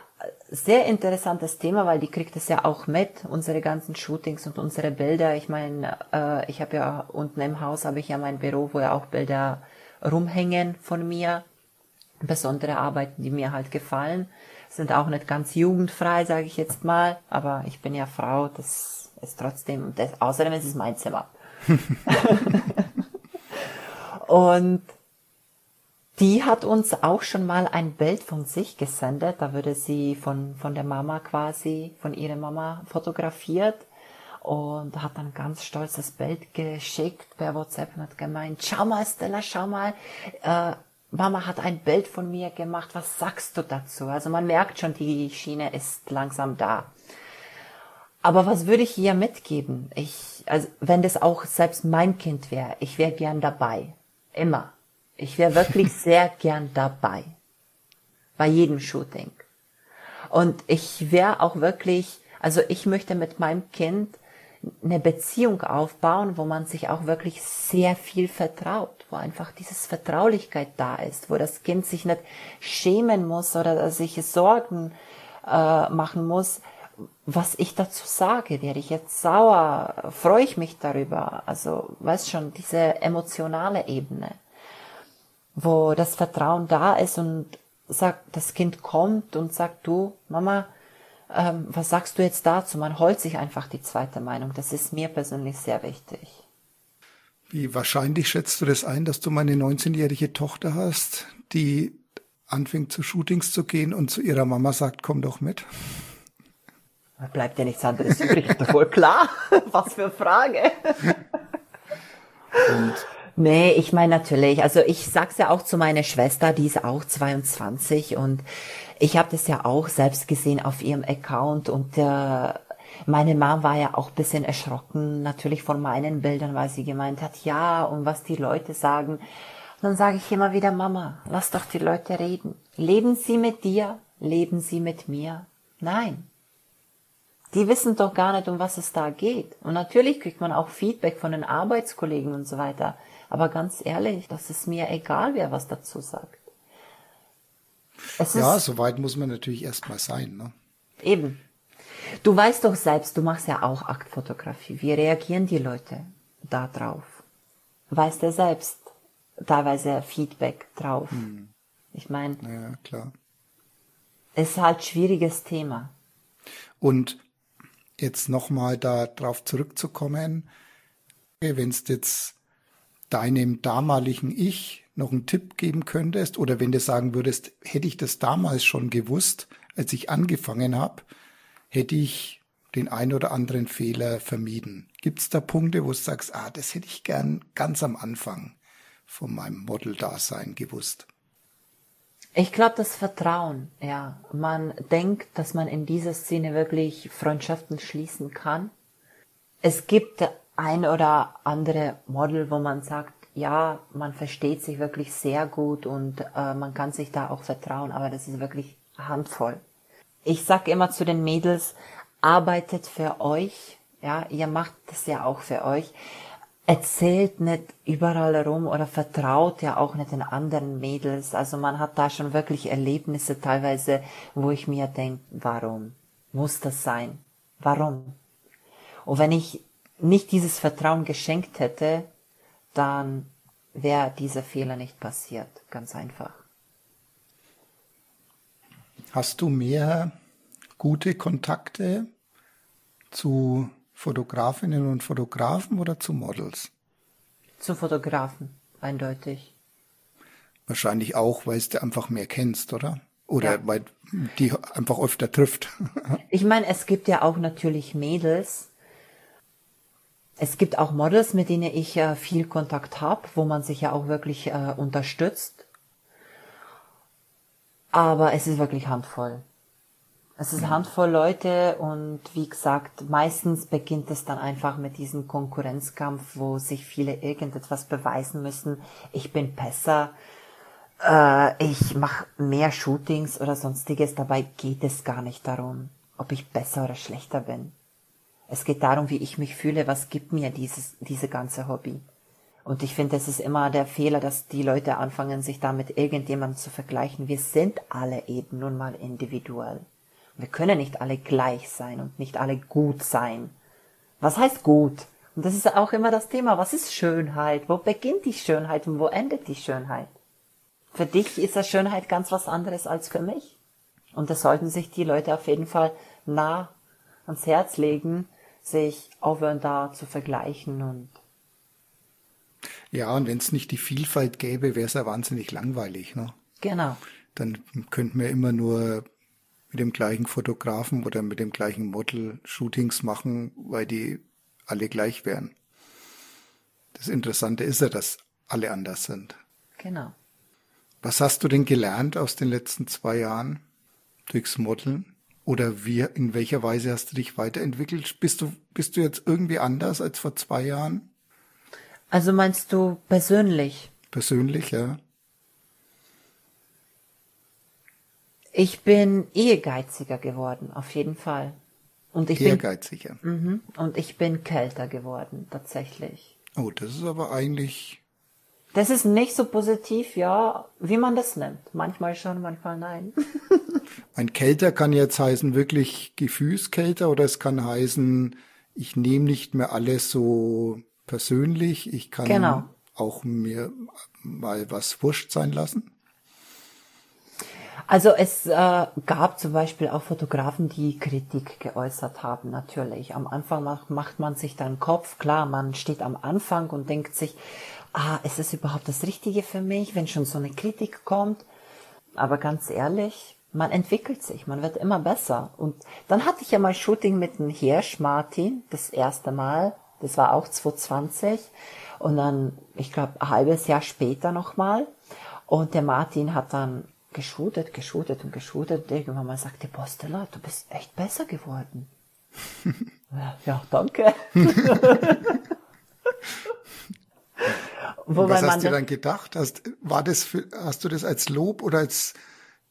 A: sehr interessantes Thema, weil die kriegt es ja auch mit, unsere ganzen Shootings und unsere Bilder. Ich meine, äh, ich habe ja unten im Haus habe ich ja mein Büro, wo ja auch Bilder rumhängen von mir. Besondere Arbeiten, die mir halt gefallen. Sind auch nicht ganz jugendfrei, sage ich jetzt mal. Aber ich bin ja Frau, das ist trotzdem, das, außerdem ist es mein Zimmer. und die hat uns auch schon mal ein Bild von sich gesendet. Da wurde sie von, von der Mama quasi, von ihrer Mama fotografiert und hat dann ganz stolz das Bild geschickt per WhatsApp und hat gemeint, schau mal Stella, schau mal, äh, Mama hat ein Bild von mir gemacht, was sagst du dazu? Also man merkt schon, die Schiene ist langsam da. Aber was würde ich ihr mitgeben? Ich, also wenn das auch selbst mein Kind wäre, ich wäre gern dabei. Immer. Ich wäre wirklich sehr gern dabei. Bei jedem Shooting. Und ich wäre auch wirklich, also ich möchte mit meinem Kind eine Beziehung aufbauen, wo man sich auch wirklich sehr viel vertraut, wo einfach dieses Vertraulichkeit da ist, wo das Kind sich nicht schämen muss oder sich Sorgen äh, machen muss, was ich dazu sage. Werde ich jetzt sauer? Freue ich mich darüber? Also, weißt schon, diese emotionale Ebene wo das Vertrauen da ist und sagt, das Kind kommt und sagt, du, Mama, ähm, was sagst du jetzt dazu? Man holt sich einfach die zweite Meinung. Das ist mir persönlich sehr wichtig.
C: Wie wahrscheinlich schätzt du das ein, dass du meine 19-jährige Tochter hast, die anfängt zu Shootings zu gehen und zu ihrer Mama sagt, komm doch mit?
A: Da bleibt ja nichts anderes übrig. Doch wohl klar. Was für eine Frage.
C: Und
A: Nee, ich meine natürlich, also ich sag's ja auch zu meiner Schwester, die ist auch 22 und ich habe das ja auch selbst gesehen auf ihrem Account und äh, meine Mom war ja auch bisschen erschrocken natürlich von meinen Bildern, weil sie gemeint hat, ja, und was die Leute sagen. Und dann sage ich immer wieder, Mama, lass doch die Leute reden. Leben sie mit dir, leben sie mit mir. Nein. Die wissen doch gar nicht, um was es da geht. Und natürlich kriegt man auch Feedback von den Arbeitskollegen und so weiter. Aber ganz ehrlich, das ist mir egal, wer was dazu sagt. Es
C: ja, so weit muss man natürlich erstmal sein. Ne?
A: eben. Du weißt doch selbst, du machst ja auch Aktfotografie. Wie reagieren die Leute da drauf? Weißt du selbst teilweise Feedback drauf? Ich meine,
C: Ja, klar.
A: es ist halt schwieriges Thema.
C: Und jetzt nochmal da drauf zurückzukommen, wenn es jetzt deinem damaligen Ich noch einen Tipp geben könntest oder wenn du sagen würdest, hätte ich das damals schon gewusst, als ich angefangen habe, hätte ich den ein oder anderen Fehler vermieden. Gibt es da Punkte, wo du sagst, ah, das hätte ich gern ganz am Anfang von meinem Model-Dasein gewusst?
A: Ich glaube, das Vertrauen, ja. Man denkt, dass man in dieser Szene wirklich Freundschaften schließen kann. Es gibt ein oder andere Model, wo man sagt, ja, man versteht sich wirklich sehr gut und äh, man kann sich da auch vertrauen, aber das ist wirklich handvoll. Ich sag immer zu den Mädels, arbeitet für euch, ja, ihr macht das ja auch für euch. Erzählt nicht überall rum oder vertraut ja auch nicht den anderen Mädels. Also man hat da schon wirklich Erlebnisse teilweise, wo ich mir denke, warum muss das sein? Warum? Und wenn ich nicht dieses Vertrauen geschenkt hätte, dann wäre dieser Fehler nicht passiert. Ganz einfach.
C: Hast du mehr gute Kontakte zu Fotografinnen und Fotografen oder zu Models?
A: Zu Fotografen, eindeutig.
C: Wahrscheinlich auch, weil du einfach mehr kennst, oder? Oder ja. weil die einfach öfter trifft.
A: ich meine, es gibt ja auch natürlich Mädels. Es gibt auch Models, mit denen ich äh, viel Kontakt habe, wo man sich ja auch wirklich äh, unterstützt. Aber es ist wirklich handvoll. Es ist eine Handvoll Leute und wie gesagt, meistens beginnt es dann einfach mit diesem Konkurrenzkampf, wo sich viele irgendetwas beweisen müssen. Ich bin besser, äh, ich mache mehr Shootings oder sonstiges. Dabei geht es gar nicht darum, ob ich besser oder schlechter bin. Es geht darum, wie ich mich fühle, was gibt mir dieses, diese ganze Hobby. Und ich finde, es ist immer der Fehler, dass die Leute anfangen, sich da mit irgendjemandem zu vergleichen. Wir sind alle eben nun mal individuell. Wir können nicht alle gleich sein und nicht alle gut sein. Was heißt gut? Und das ist auch immer das Thema. Was ist Schönheit? Wo beginnt die Schönheit und wo endet die Schönheit? Für dich ist das Schönheit ganz was anderes als für mich. Und das sollten sich die Leute auf jeden Fall nah ans Herz legen, sich aufhören da zu vergleichen und
C: ja, und wenn es nicht die Vielfalt gäbe, wäre es ja wahnsinnig langweilig, ne?
A: Genau.
C: Dann könnten wir immer nur mit dem gleichen Fotografen oder mit dem gleichen Model Shootings machen, weil die alle gleich wären. Das Interessante ist ja, dass alle anders sind.
A: Genau.
C: Was hast du denn gelernt aus den letzten zwei Jahren durchs Modeln? Oder wie, in welcher Weise hast du dich weiterentwickelt? Bist du, bist du jetzt irgendwie anders als vor zwei Jahren?
A: Also meinst du persönlich?
C: Persönlich, ja.
A: Ich bin ehrgeiziger geworden, auf jeden Fall.
C: Und ich ehrgeiziger.
A: Bin, mhm, und ich bin kälter geworden, tatsächlich.
C: Oh, das ist aber eigentlich.
A: Das ist nicht so positiv, ja, wie man das nimmt. Manchmal schon, manchmal nein.
C: Ein kälter kann jetzt heißen wirklich gefühlskälter oder es kann heißen, ich nehme nicht mehr alles so persönlich. Ich kann genau. auch mir mal was wurscht sein lassen.
A: Also es äh, gab zum Beispiel auch Fotografen, die Kritik geäußert haben, natürlich. Am Anfang macht, macht man sich dann Kopf, klar, man steht am Anfang und denkt sich, ah, ist es überhaupt das Richtige für mich, wenn schon so eine Kritik kommt? Aber ganz ehrlich, man entwickelt sich, man wird immer besser. Und dann hatte ich ja mal Shooting mit dem Hirsch Martin, das erste Mal, das war auch 2020. Und dann, ich glaube, ein halbes Jahr später nochmal. Und der Martin hat dann geschootet, geschootet und geschootet. Irgendwann mal sagte Postela, du bist echt besser geworden. ja, danke.
C: was hast du dann gedacht? Hast, war das für, hast du das als Lob oder als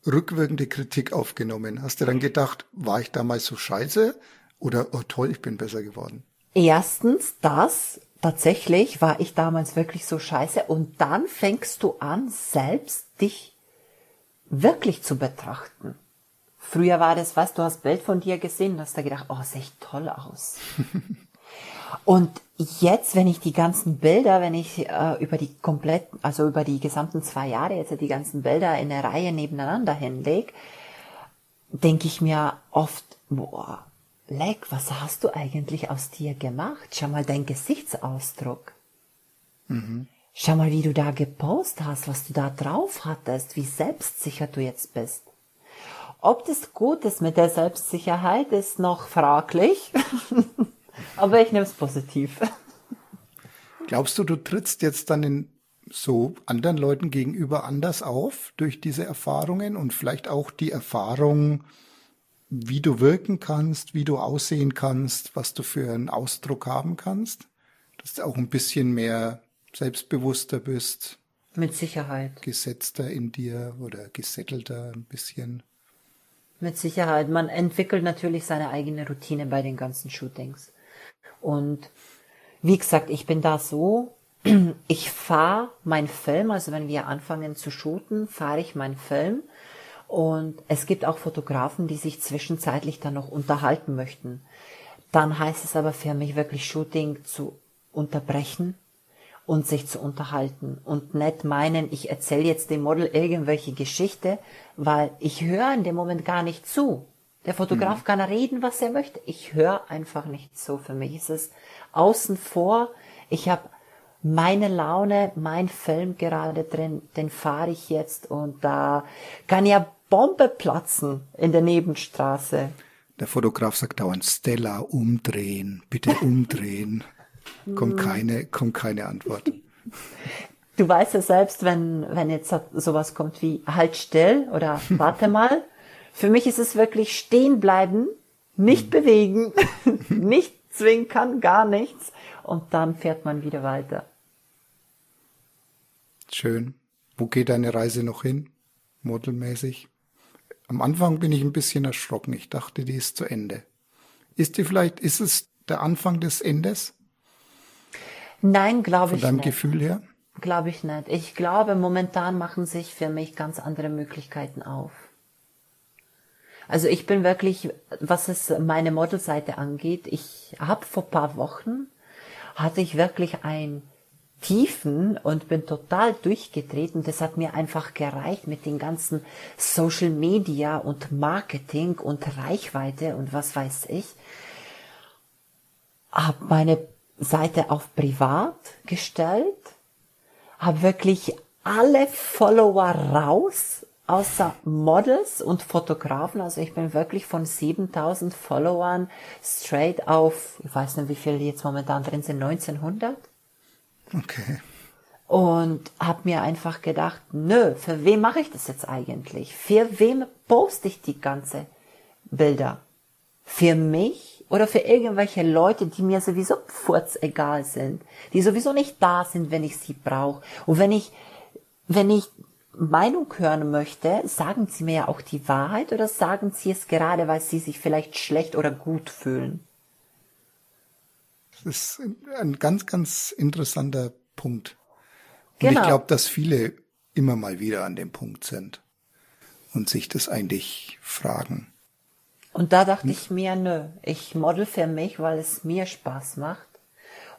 C: rückwirkende Kritik aufgenommen? Hast du dann gedacht, war ich damals so scheiße? Oder, oh toll, ich bin besser geworden?
A: Erstens das, tatsächlich war ich damals wirklich so scheiße. Und dann fängst du an, selbst dich wirklich zu betrachten. Früher war das, was, du hast Bild von dir gesehen, hast da gedacht, oh, sehe ich toll aus. und jetzt, wenn ich die ganzen Bilder, wenn ich äh, über die kompletten, also über die gesamten zwei Jahre jetzt die ganzen Bilder in der Reihe nebeneinander hinleg, denke ich mir oft, boah, Leck, was hast du eigentlich aus dir gemacht? Schau mal dein Gesichtsausdruck. Mhm. schau mal, wie du da gepostet hast, was du da drauf hattest, wie selbstsicher du jetzt bist. Ob das gut ist mit der Selbstsicherheit, ist noch fraglich, aber ich nehme es positiv.
C: Glaubst du, du trittst jetzt dann in so anderen Leuten gegenüber anders auf durch diese Erfahrungen und vielleicht auch die Erfahrung, wie du wirken kannst, wie du aussehen kannst, was du für einen Ausdruck haben kannst? Dass du auch ein bisschen mehr selbstbewusster bist.
A: Mit Sicherheit.
C: Gesetzter in dir oder gesettelter ein bisschen.
A: Mit Sicherheit. Man entwickelt natürlich seine eigene Routine bei den ganzen Shootings. Und wie gesagt, ich bin da so, ich fahre meinen Film, also wenn wir anfangen zu shooten, fahre ich meinen Film. Und es gibt auch Fotografen, die sich zwischenzeitlich dann noch unterhalten möchten. Dann heißt es aber für mich wirklich Shooting zu unterbrechen und sich zu unterhalten und nicht meinen, ich erzähle jetzt dem Model irgendwelche Geschichte, weil ich höre in dem Moment gar nicht zu. Der Fotograf mhm. kann reden, was er möchte. Ich höre einfach nicht so. Für mich ist es außen vor. Ich habe meine Laune, mein Film gerade drin, den fahre ich jetzt und da kann ja Bombe platzen in der Nebenstraße.
C: Der Fotograf sagt dauernd, Stella, umdrehen, bitte umdrehen. kommt keine, kommt keine Antwort.
A: Du weißt ja selbst, wenn, wenn jetzt sowas kommt wie halt still oder warte mal. Für mich ist es wirklich stehen bleiben, nicht bewegen, nicht zwinkern, gar nichts. Und dann fährt man wieder weiter.
C: Schön. Wo geht deine Reise noch hin? Modelmäßig? Am Anfang bin ich ein bisschen erschrocken. Ich dachte, die ist zu Ende. Ist die vielleicht, ist es der Anfang des Endes?
A: Nein, glaube ich
C: nicht. Von deinem Gefühl her?
A: Glaube ich nicht. Ich glaube, momentan machen sich für mich ganz andere Möglichkeiten auf. Also ich bin wirklich, was es meine Modelseite angeht, ich habe vor paar Wochen hatte ich wirklich ein Tiefen und bin total durchgetreten. Das hat mir einfach gereicht mit den ganzen Social Media und Marketing und Reichweite und was weiß ich. Hab meine Seite auf privat gestellt, habe wirklich alle Follower raus, außer Models und Fotografen. Also ich bin wirklich von 7000 Followern straight auf, ich weiß nicht, wie viele jetzt momentan drin sind, 1900.
C: Okay.
A: Und habe mir einfach gedacht, nö, für wen mache ich das jetzt eigentlich? Für wem poste ich die ganze Bilder? Für mich oder für irgendwelche Leute, die mir sowieso furz egal sind, die sowieso nicht da sind, wenn ich sie brauche. Und wenn ich, wenn ich Meinung hören möchte, sagen Sie mir ja auch die Wahrheit oder sagen Sie es gerade, weil Sie sich vielleicht schlecht oder gut fühlen?
C: Das ist ein ganz, ganz interessanter Punkt. Und genau. ich glaube, dass viele immer mal wieder an dem Punkt sind und sich das eigentlich fragen.
A: Und da dachte ich mir, nö, ich model für mich, weil es mir Spaß macht.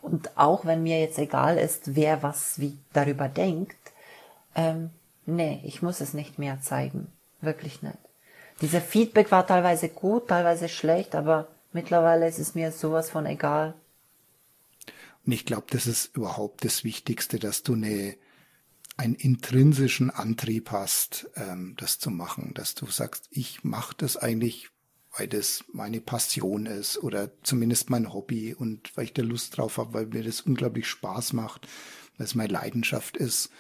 A: Und auch wenn mir jetzt egal ist, wer was wie darüber denkt, ähm, nee, ich muss es nicht mehr zeigen. Wirklich nicht. Dieser Feedback war teilweise gut, teilweise schlecht, aber mittlerweile ist es mir sowas von egal.
C: Und ich glaube, das ist überhaupt das Wichtigste, dass du eine, einen intrinsischen Antrieb hast, ähm, das zu machen, dass du sagst, ich mache das eigentlich, weil das meine Passion ist oder zumindest mein Hobby und weil ich da Lust drauf habe, weil mir das unglaublich Spaß macht, weil es meine Leidenschaft ist.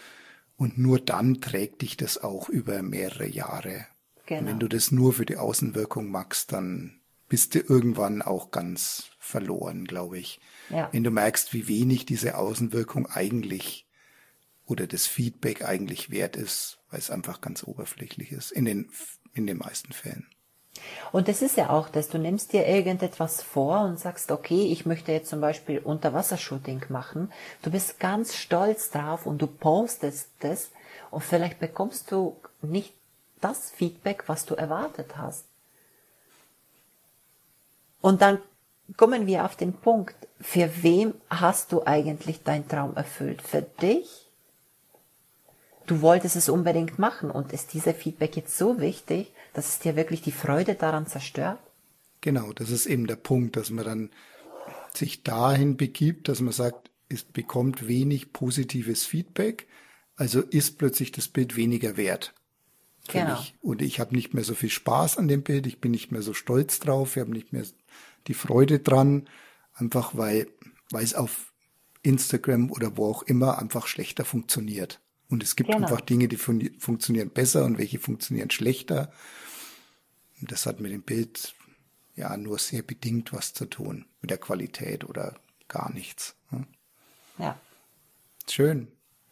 C: Und nur dann trägt dich das auch über mehrere Jahre. Genau. wenn du das nur für die Außenwirkung machst, dann bist du irgendwann auch ganz verloren, glaube ich. Ja. Wenn du merkst, wie wenig diese Außenwirkung eigentlich oder das Feedback eigentlich wert ist, weil es einfach ganz oberflächlich ist, in den, in den meisten Fällen.
A: Und das ist ja auch dass du nimmst dir irgendetwas vor und sagst, okay, ich möchte jetzt zum Beispiel Unterwassershooting machen. Du bist ganz stolz drauf und du postest das und vielleicht bekommst du nicht das Feedback, was du erwartet hast. Und dann kommen wir auf den Punkt, für wem hast du eigentlich deinen Traum erfüllt? Für dich? Du wolltest es unbedingt machen und ist dieser Feedback jetzt so wichtig, dass es dir wirklich die Freude daran zerstört?
C: Genau, das ist eben der Punkt, dass man dann sich dahin begibt, dass man sagt, es bekommt wenig positives Feedback, also ist plötzlich das Bild weniger wert.
A: Genau.
C: mich. Und ich habe nicht mehr so viel Spaß an dem Bild, ich bin nicht mehr so stolz drauf, ich habe nicht mehr die Freude dran, einfach weil, weil es auf Instagram oder wo auch immer einfach schlechter funktioniert. Und es gibt
A: Genau.
C: einfach Dinge, die fun funktionieren besser und welche funktionieren schlechter. Und das hat mit dem Bild ja nur sehr bedingt was zu tun, mit der Qualität oder gar nichts. ne?
A: Ja.
C: Schön.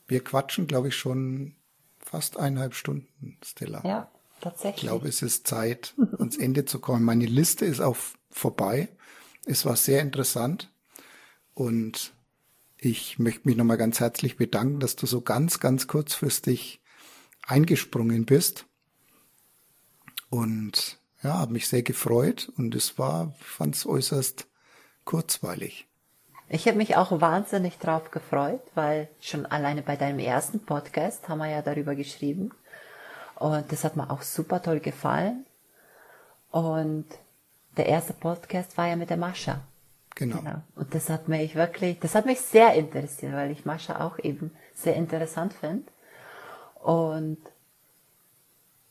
C: Wir quatschen, glaube ich, schon fast eineinhalb Stunden, Stella.
A: Ja, tatsächlich.
C: Ich glaube, es ist Zeit, ans Ende zu kommen. Meine Liste ist auch vorbei. Es war sehr interessant und ich möchte mich nochmal ganz herzlich bedanken, dass du so ganz, ganz kurzfristig eingesprungen bist. Und ja, habe mich sehr gefreut und es war, fand es äußerst kurzweilig.
A: Ich habe mich auch wahnsinnig drauf gefreut, weil schon alleine bei deinem ersten Podcast haben wir ja darüber geschrieben. Und das hat mir auch super toll gefallen. Und der erste Podcast war ja mit der Mascha.
C: Genau.
A: Genau. Und das hat mich wirklich, das hat mich sehr interessiert, weil ich Mascha auch eben sehr interessant finde. Und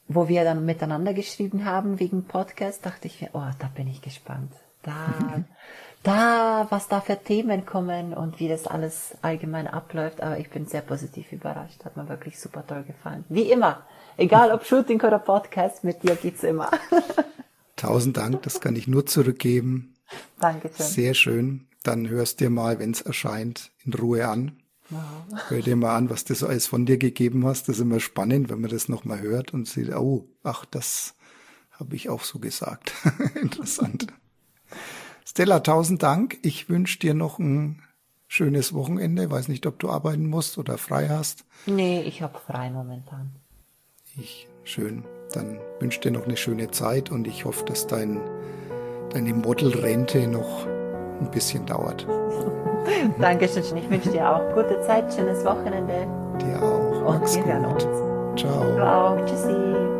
A: wo wir dann miteinander geschrieben haben wegen Podcast, dachte ich mir, oh, da bin ich gespannt. Da, da, was da für Themen kommen und wie das alles allgemein abläuft. Aber ich bin sehr positiv überrascht. Hat mir wirklich super toll gefallen. Wie immer. Egal ob Shooting oder Podcast, mit dir geht's immer.
C: Tausend Dank, das kann ich nur zurückgeben.
A: Dankeschön.
C: Sehr schön. Dann hörst dir mal, wenn es erscheint, in Ruhe an. Hör dir mal an, was du so alles von dir gegeben hast. Das ist immer spannend, wenn man das nochmal hört und sieht, oh, ach, das habe ich auch so gesagt. Interessant. Stella, tausend Dank. Ich wünsche dir noch ein schönes Wochenende. Weiß nicht, ob du arbeiten musst oder frei hast.
A: Nee, ich habe frei momentan.
C: Ich, schön. Dann wünsche dir noch eine schöne Zeit und ich hoffe, dass dein, deine Modelrente noch ein bisschen dauert.
A: Dankeschön. Ich wünsche dir auch gute Zeit, schönes Wochenende.
C: Dir auch.
A: Und
C: Mach's
A: wir hören uns.
C: Ciao.
A: Ciao. Tschüssi.